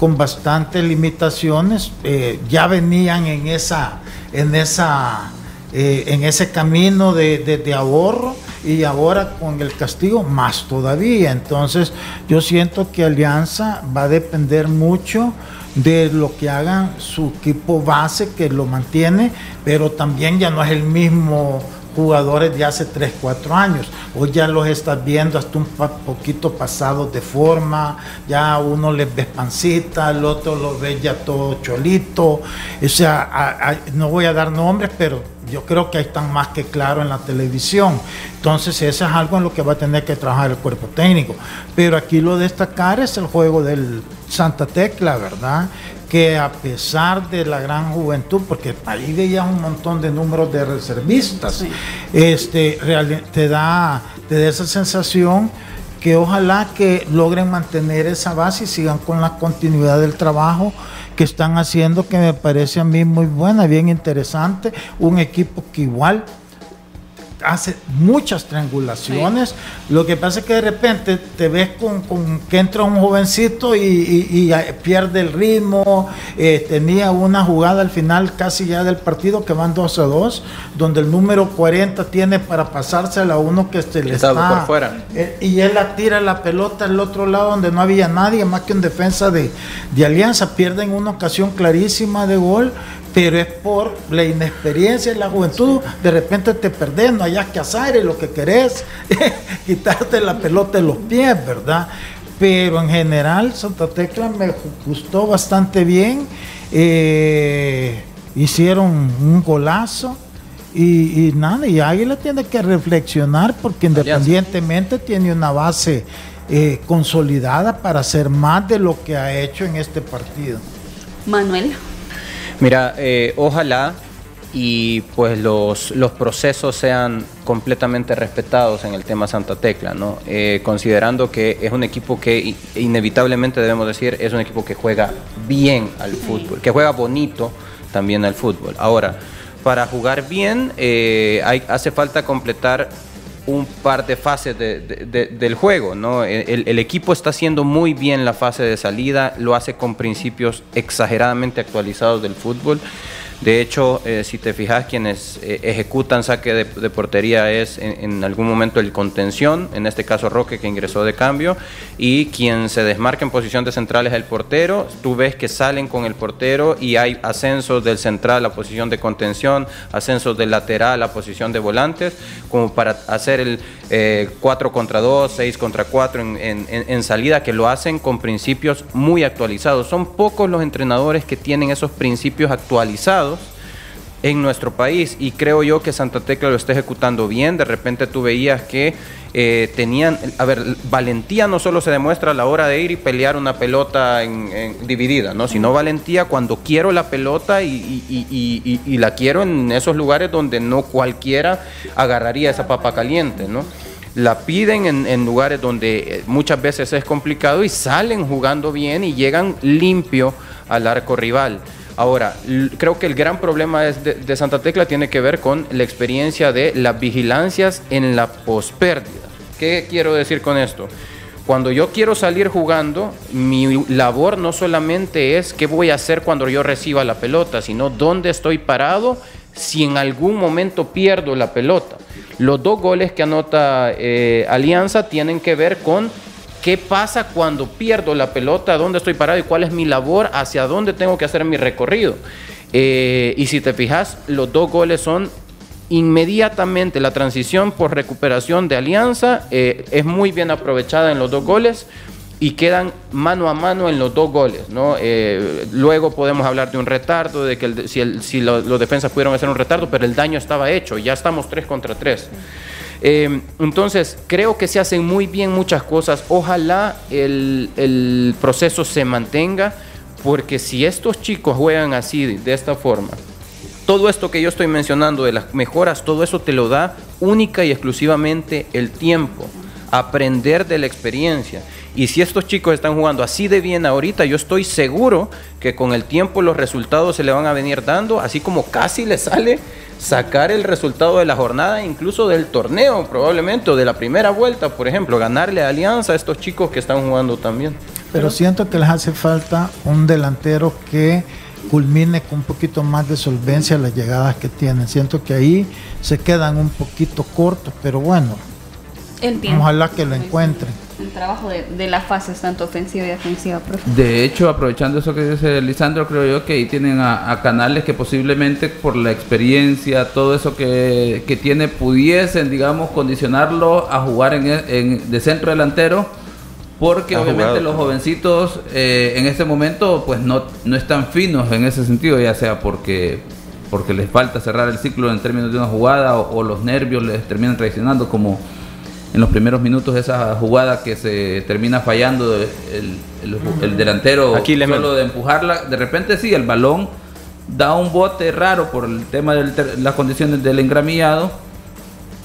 con bastantes limitaciones, eh, ya venían en esa, en esa eh, en ese camino de, ahorro y ahora con el castigo más todavía. Entonces yo siento que Alianza va a depender mucho de lo que hagan su equipo base que lo mantiene, pero también ya no es el mismo jugadores de hace 3, 4 años. Hoy ya los estás viendo hasta un poquito pasados de forma, ya uno les ves pancita, el otro lo ves ya todo cholito. O sea, no voy a dar nombres, pero yo creo que ahí están más que claro en la televisión. Entonces, eso es algo en lo que va a tener que trabajar el cuerpo técnico. Pero aquí lo destacar es el juego del Santa Tecla, ¿verdad? que a pesar de la gran juventud, porque ahí veías un montón de números de reservistas, este, te, da, te da esa sensación que ojalá que logren mantener esa base y sigan con la continuidad del trabajo que están haciendo, que me parece a mí muy buena, bien interesante, un equipo que igual hace muchas triangulaciones. Lo que pasa es que de repente te ves con, que entra un jovencito y, pierde el ritmo. Eh, tenía una jugada al final casi ya del partido que van 2 a 2, donde el número 40 tiene para pasársela a uno que se le está, por fuera. Eh, y él la tira la pelota al otro lado donde no había nadie más que en defensa de, de Alianza. Pierden una ocasión clarísima de gol pero es por la inexperiencia y la juventud. De repente te perdés, no hayas que hacer y lo que querés quitarte la pelota de los pies, ¿verdad? Pero en general Santa Tecla me gustó bastante bien. Eh, hicieron un golazo. Y, nada, y Águila tiene que reflexionar porque independientemente tiene una base eh, consolidada para hacer más de lo que ha hecho en este partido. Manuel. Mira, eh, ojalá y pues los, los procesos sean completamente respetados en el tema Santa Tecla, ¿no? Eh, considerando que es un equipo que inevitablemente debemos decir es un equipo que juega bien al fútbol, que juega bonito también al fútbol. Ahora, para jugar bien eh, hay, hace falta completar un par de fases del juego. ¿no? El, equipo está haciendo muy bien la fase de salida, lo hace con principios exageradamente actualizados del fútbol. De hecho, eh, si te fijas, quienes eh, ejecutan saque de, portería es en, algún momento el contención, en este caso Roque que ingresó de cambio, y quien se desmarca en posición de central es el portero. Tú ves que salen con el portero y hay ascensos del central a posición de contención, ascensos del lateral a posición de volantes, como para hacer el 4 eh, contra 2, 6 contra 4 en, en salida, que lo hacen con principios muy actualizados. Son pocos los entrenadores que tienen esos principios actualizados en nuestro país y creo yo que Santa Tecla lo está ejecutando bien. De repente tú veías que eh, tenían, a ver, valentía no solo se demuestra a la hora de ir y pelear una pelota en, dividida, ¿no? sino valentía cuando quiero la pelota y, la quiero en esos lugares donde no cualquiera agarraría esa papa caliente, ¿no? La piden en, en lugares donde eh, muchas veces es complicado y salen jugando bien y llegan limpio al arco rival. Ahora, creo que el gran problema de, Santa Tecla tiene que ver con la experiencia de las vigilancias en la pospérdida. ¿Qué quiero decir con esto? Cuando yo quiero salir jugando, mi labor no solamente es qué voy a hacer cuando yo reciba la pelota, sino dónde estoy parado si en algún momento pierdo la pelota. Los dos goles que anota eh, Alianza tienen que ver con ¿Qué pasa cuando pierdo la pelota? ¿Dónde estoy parado y cuál es mi labor? ¿Hacia dónde tengo que hacer mi recorrido? Eh, y si te fijas, los dos goles son inmediatamente la transición por recuperación de Alianza eh, es muy bien aprovechada en los dos goles y quedan mano a mano en los dos goles. Eh, luego podemos hablar de un retardo, de que si, si los defensas pudieron hacer un retardo, pero el daño estaba hecho, ya estamos 3 contra 3. Em, entonces, creo que se hacen muy bien muchas cosas. Ojalá el, proceso se mantenga, porque si estos chicos juegan así, de esta forma, todo esto que yo estoy mencionando de las mejoras, todo eso te lo da única y exclusivamente el tiempo, aprender de la experiencia. Y si estos chicos están jugando así de bien ahorita, yo estoy seguro que con el tiempo los resultados se le van a venir dando, así como casi le sale sacar el resultado de la jornada, incluso del torneo probablemente, o de la primera vuelta, por ejemplo, ganarle a Alianza a estos chicos que están jugando también. Pero siento que les hace falta un delantero que culmine con un poquito más de solvencia las llegadas que tienen. Siento que ahí se quedan un poquito cortos, pero bueno, ojalá que lo encuentren el trabajo de, de, las fases tanto ofensiva y defensiva. De hecho, aprovechando eso que dice Lisandro, creo yo que ahí tienen a, canales que posiblemente por la experiencia, todo eso que, que tiene, pudiesen, digamos, condicionarlo a jugar en, en de centro delantero. Porque obviamente los jovencitos eh, en este momento pues no, no están finos en ese sentido, ya sea porque porque les falta cerrar el ciclo en términos de una jugada o, los nervios les terminan traicionando como en los primeros minutos esa jugada que se termina fallando el, delantero Aquí solo de empujarla, de repente sí, el balón da un bote raro por el tema de las condiciones del engramillado,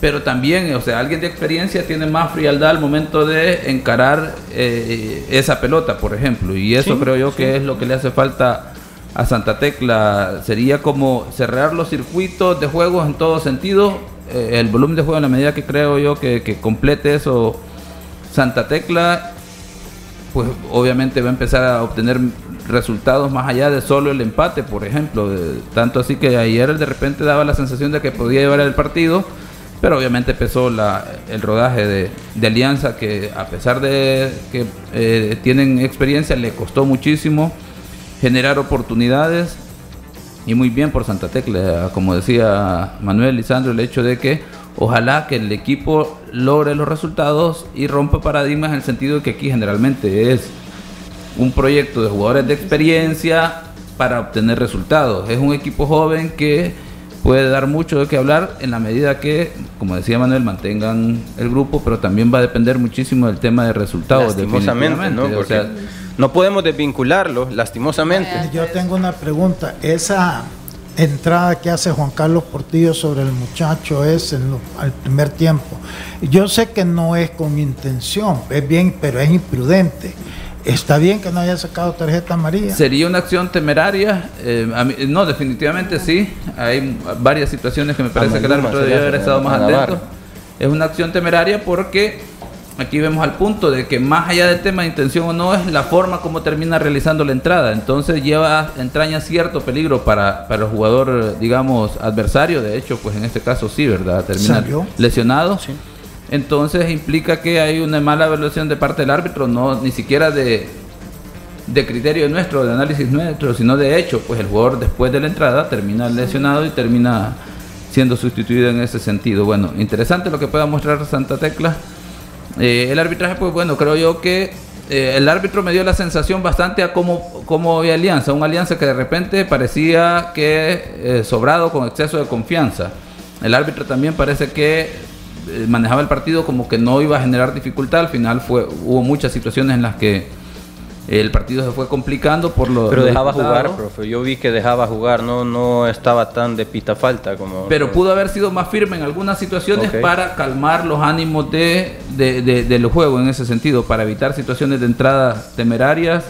pero también, o sea, alguien de experiencia tiene más frialdad al momento de encarar eh, esa pelota, por ejemplo, y eso creo yo que es lo que le hace falta a Santa Tecla. Sería como cerrar los circuitos de juegos en todo sentido, eh, el volumen de juego en la medida que creo yo que, complete eso Santa Tecla pues obviamente va a empezar a obtener resultados más allá de solo el empate, por ejemplo. tanto así que ayer de repente daba la sensación de que podía llevar el partido, pero obviamente empezó la, el rodaje de, Alianza, que a pesar de que eh, tienen experiencia, le costó muchísimo generar oportunidades. Y muy bien por Santa Tecla, como decía Manuel Lisandro, el hecho de que ojalá que el equipo logre los resultados y rompa paradigmas en el sentido de que aquí generalmente es un proyecto de jugadores de experiencia para obtener resultados. Es un equipo joven que puede dar mucho de qué hablar en la medida que, como decía Manuel, mantengan el grupo, pero también va a depender muchísimo del tema de resultados. Lastimosamente, ¿no? Porque no podemos desvincularlo, lastimosamente. Yo tengo una pregunta. Esa entrada que hace Juan Carlos Portillo sobre el muchacho es en al primer tiempo. Yo sé que no es con intención, es bien, pero es imprudente. Está bien que no haya sacado tarjeta amarilla. Sería una acción temeraria. Eh, no, definitivamente sí. Hay varias situaciones que me parece que el árbitro debería haber estado más atento. Es una acción temeraria porque aquí vemos al punto de que más allá del tema de intención o no, es la forma como termina realizando la entrada. Entonces lleva, entraña cierto peligro para, para el jugador, digamos, adversario. De hecho, pues en este caso sí, ¿verdad? Termina lesionado. Sí entonces implica que hay una mala evaluación de parte del árbitro, no ni siquiera de, de criterio nuestro, de análisis nuestro, sino de hecho, pues el jugador después de la entrada termina lesionado y termina siendo sustituido en ese sentido. Bueno, interesante lo que pueda mostrar Santa Tecla. Eh, el arbitraje, pues bueno, creo yo que eh, el árbitro me dio la sensación bastante a cómo, cómo había alianza, una alianza que de repente parecía que eh, sobrado con exceso de confianza. El árbitro también parece que eh, manejaba el partido como que no iba a generar dificultad. Al final fue hubo muchas situaciones en las que el partido se fue complicando por lo pero dejaba jugar profe yo vi que dejaba jugar no no estaba tan de pita falta como pero pudo haber sido más firme en algunas situaciones para calmar los ánimos de, de, de, de los juegos en ese sentido para evitar situaciones de entrada temerarias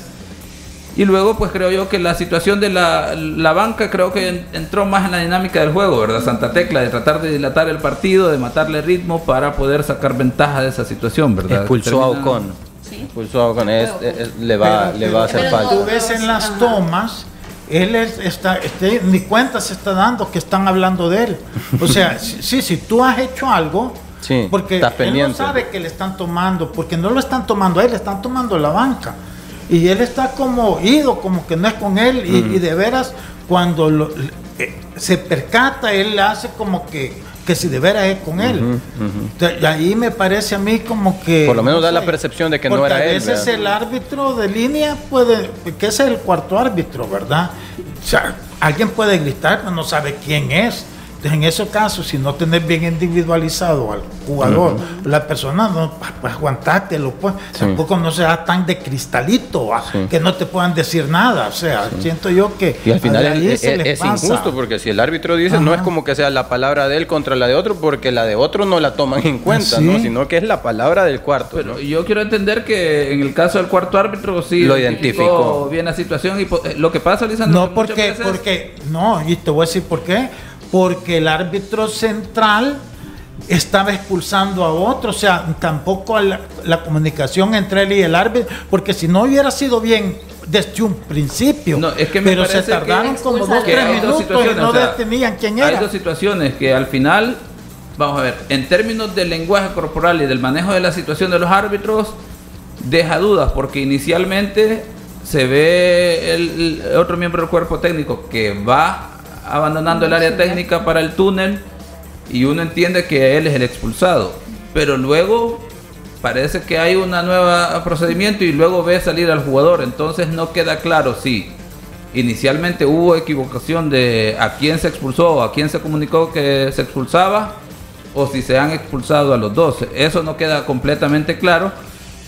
y luego, pues creo yo que la situación de la, la, banca creo que entró más en la dinámica del juego, ¿verdad? Santa Tecla, de tratar de dilatar el partido, de matarle ritmo para poder sacar ventaja de esa situación, ¿verdad? Expulsó a Ocon. ¿Sí? Expulsó a Ocon, le, va, le va a hacer falta. Tú ves en las tomas, él está, este, ni cuenta se está dando que están hablando de él. O sea, sí, si tú has hecho algo, sí, porque él no sabe que le están tomando, porque no lo están tomando a él, le están tomando la banca y él está como ido, como que no es con él, y, de veras, cuando lo, eh, se percata, él hace como que, que si de veras es con él. y ahí me parece a mí como que... Por lo menos da la percepción de que no era él. A veces el árbitro de línea puede, que es el cuarto árbitro, ¿verdad? O sea, alguien puede gritar, pero no sabe quién es en ese caso, si no tenés bien individualizado al jugador, la persona no, pues aguantátelo, pues, tampoco no sea tan de cristalito, que no te puedan decir nada, o sea, siento yo que y al final es, injusto porque si el árbitro dice no es como que sea la palabra de él contra la de otro, porque la de otro no la toman en cuenta, ¿no? sino que es la palabra del cuarto. Pero yo quiero entender que en el caso del cuarto árbitro sí lo identificó bien la situación y eh, lo que pasa, Lisandro, no porque porque no y te voy a decir por qué porque el árbitro central estaba expulsando a otro, o sea, tampoco la, comunicación entre él y el árbitro, porque si no hubiera sido bien desde un principio, no, es que me pero se tardaron como dos, tres minutos y no detenían quién era. Hay dos situaciones que al final, vamos a ver, en términos del lenguaje corporal y del manejo de la situación de los árbitros, deja dudas, porque inicialmente se ve el otro miembro del cuerpo técnico que va abandonando el área técnica para el túnel y uno entiende que él es el expulsado. Pero luego parece que hay un nuevo procedimiento y luego ve salir al jugador. Entonces no queda claro si inicialmente hubo equivocación de a quién se expulsó, a quién se comunicó que se expulsaba, o si se han expulsado a los dos. Eso no queda completamente claro,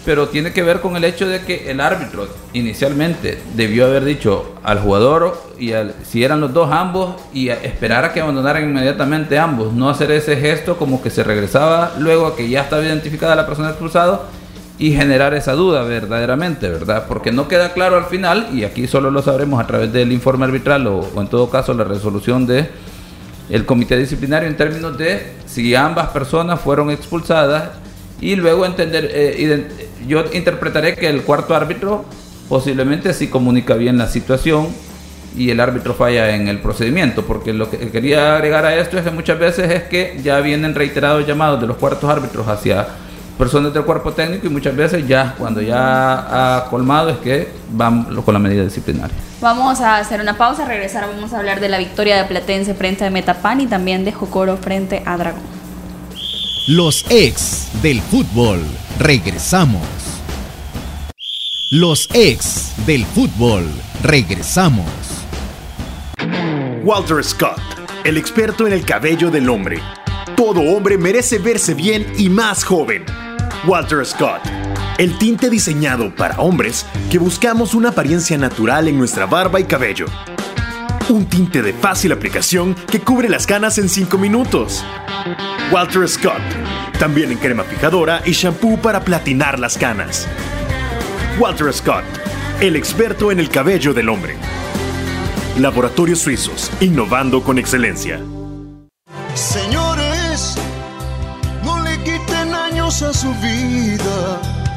pero tiene que ver con el hecho de que el árbitro inicialmente debió haber dicho al jugador y si eran los dos ambos y esperar a que abandonaran inmediatamente ambos, no hacer ese gesto como que se regresaba luego a que ya estaba identificada la persona expulsada y generar esa duda verdaderamente, ¿verdad? Porque no queda claro al final, y aquí solo lo sabremos a través del informe arbitral o, en todo caso la resolución de el comité disciplinario en términos de si ambas personas fueron expulsadas y luego entender, eh, yo interpretaré que el cuarto árbitro posiblemente sí comunica bien la situación y el árbitro falla en el procedimiento, porque lo que quería agregar a esto es que muchas veces es que ya vienen reiterados llamados de los cuartos árbitros hacia personas del cuerpo técnico y muchas veces ya cuando ya ha colmado es que van con la medida disciplinaria. Vamos a hacer una pausa, regresar, vamos a hablar de la victoria de Platense frente a Metapan y también de Jocoro frente a Dragón. Los ex del fútbol, regresamos. Los ex del fútbol, regresamos. Walter Scott, el experto en el cabello del hombre. Todo hombre merece verse bien y más joven. Walter Scott. El tinte diseñado para hombres que buscamos una apariencia natural en nuestra barba y cabello. Un tinte de fácil aplicación que cubre las canas en 5 minutos. Walter Scott. También en crema fijadora y shampoo para platinar las canas. Walter Scott. El experto en el cabello del hombre. Laboratorios Suizos, innovando con excelencia. Señores, no le quiten años a su vida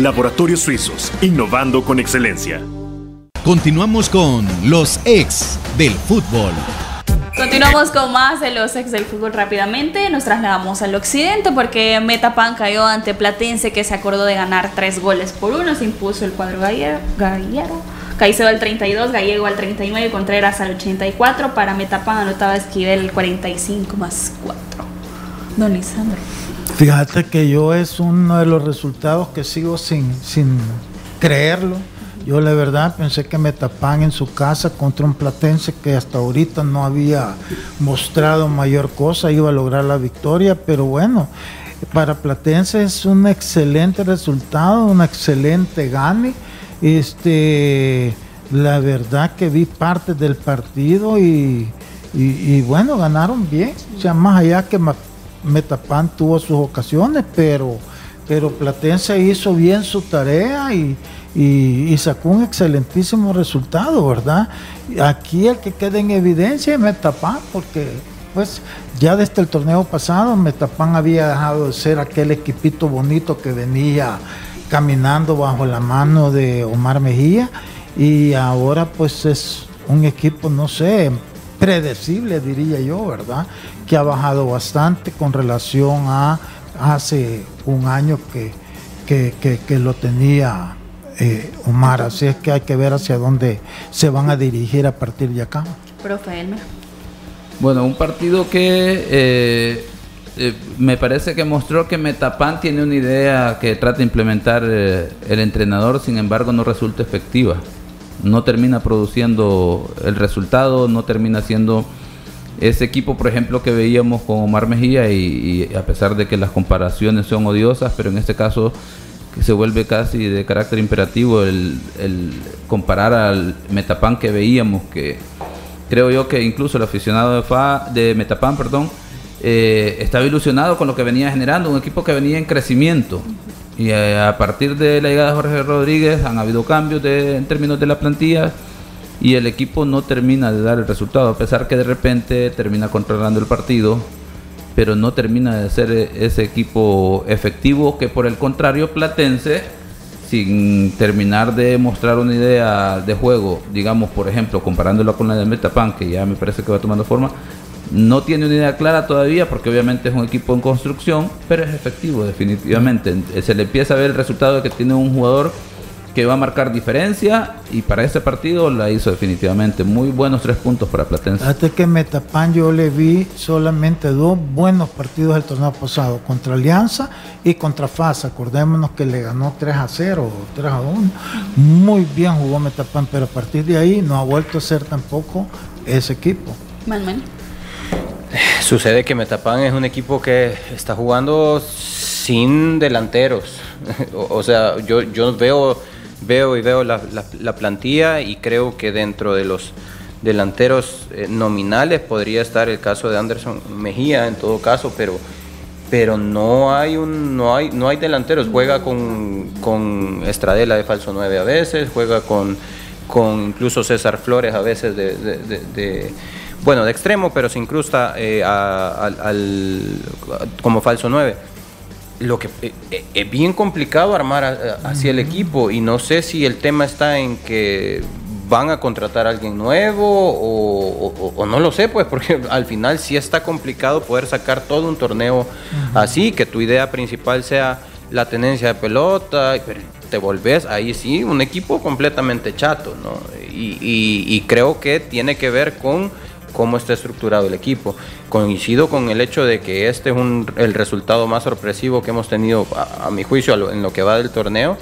Laboratorios Suizos, innovando con excelencia. Continuamos con los ex del fútbol. Continuamos con más de los ex del fútbol rápidamente. Nos trasladamos al occidente porque Metapan cayó ante Platense que se acordó de ganar tres goles por uno. Se impuso el cuadro gallero. Caicedo al 32, Gallego al 39, Contreras al 84. Para Metapan anotaba Esquivel el 45 más 4. Don Lisandro. Fíjate que yo es uno de los resultados que sigo sin, sin creerlo. Yo la verdad pensé que me tapan en su casa contra un platense que hasta ahorita no había mostrado mayor cosa, iba a lograr la victoria, pero bueno, para Platense es un excelente resultado, un excelente gane. Este, la verdad que vi parte del partido y, y, bueno, ganaron bien. O sea, más allá que Metapan tuvo sus ocasiones, pero, pero Platense hizo bien su tarea y, sacó un excelentísimo resultado, ¿verdad? Aquí el que queda en evidencia es Metapan, porque pues ya desde el torneo pasado Metapan había dejado de ser aquel equipito bonito que venía caminando bajo la mano de Omar Mejía y ahora pues es un equipo, no sé, predecible diría yo, ¿verdad? que ha bajado bastante con relación a hace un año que, que, lo tenía eh, Omar. Así es que hay que ver hacia dónde se van a dirigir a partir de acá. Profe Elmer. Bueno, un partido que eh, eh, me parece que mostró que Metapan tiene una idea que trata de implementar el entrenador, sin embargo no resulta efectiva. No termina produciendo el resultado, no termina siendo ese equipo, por ejemplo, que veíamos con Omar Mejía y, a pesar de que las comparaciones son odiosas, pero en este caso se vuelve casi de carácter imperativo el, comparar al Metapan que veíamos que creo yo que incluso el aficionado de, Fa, de Metapan, perdón, eh, estaba ilusionado con lo que venía generando, un equipo que venía en crecimiento. Y eh, a partir de la llegada de Jorge Rodríguez han habido cambios de, en términos de la plantilla y el equipo no termina de dar el resultado, a pesar que de repente termina controlando el partido, pero no termina de ser ese equipo efectivo que por el contrario Platense, sin terminar de mostrar una idea de juego, digamos por ejemplo comparándolo con la de Metapan, que ya me parece que va tomando forma, no tiene una idea clara todavía porque obviamente es un equipo en construcción, pero es efectivo definitivamente. Se le empieza a ver el resultado de que tiene un jugador que va a marcar diferencia y para este partido la hizo definitivamente. Muy buenos tres puntos para Platense. Hasta que Metapan yo le vi solamente dos buenos partidos del torneo pasado, contra Alianza y contra FAS. Acordémonos que le ganó 3 a 0 o 3 a 1. Muy bien jugó Metapan, pero a partir de ahí no ha vuelto a ser tampoco ese equipo. Manuel. Sucede que Metapan es un equipo que está jugando sin delanteros. o, sea, yo, veo, veo y veo la, plantilla y creo que dentro de los delanteros eh, nominales podría estar el caso de Anderson Mejía en todo caso, pero pero no hay un no hay no hay delanteros juega con, con Estradela de falso 9 a veces juega con con incluso César Flores a veces de bueno, de extremo, pero se incrusta eh, al, como falso 9. Lo que eh, eh, es bien complicado armar así el equipo y no sé si el tema está en que van a contratar a alguien nuevo o, no lo sé, pues, porque al final sí está complicado poder sacar todo un torneo así, que tu idea principal sea la tenencia de pelota, pero te volvés ahí sí un equipo completamente chato, ¿no? y creo que tiene que ver con cómo está estructurado el equipo. Coincido con el hecho de que este es el resultado más sorpresivo que hemos tenido, a, mi juicio, en lo que va del torneo.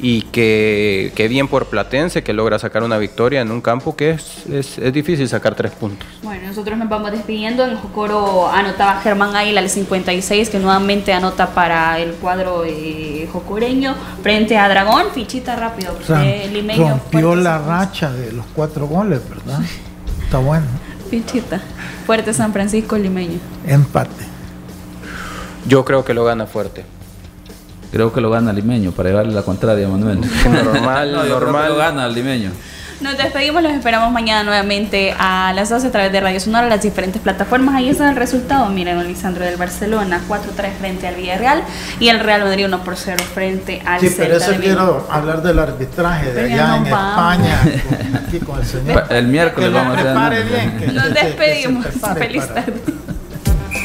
Y que, bien por Platense que logra sacar una victoria en un campo que es, es, difícil sacar tres puntos. Bueno, nosotros nos vamos despidiendo. En Jocoro anotaba Germán Águila al 56, que nuevamente anota para el cuadro eh, jocoreño frente a Dragón. Fichita rápido. rompió la racha de los cuatro goles, ¿verdad? Está bueno. Pichita. Fuerte San Francisco limeño. Empate. Yo creo que lo gana fuerte. Creo que lo gana limeño, para llevarle la contraria Manuel. normal, normal. lo gana limeño. Nos despedimos, los esperamos mañana nuevamente a las 12 a través de Radio Sonora, las diferentes plataformas. Ahí está el resultado. Miren, Lisandro del Barcelona, 4-3 frente al Villarreal y el Real Madrid 1 por 0 frente al Sí, pero eso quiero hablar del arbitraje de allá en España, aquí con el señor. El miércoles vamos a hacer. Nos despedimos. Feliz tarde.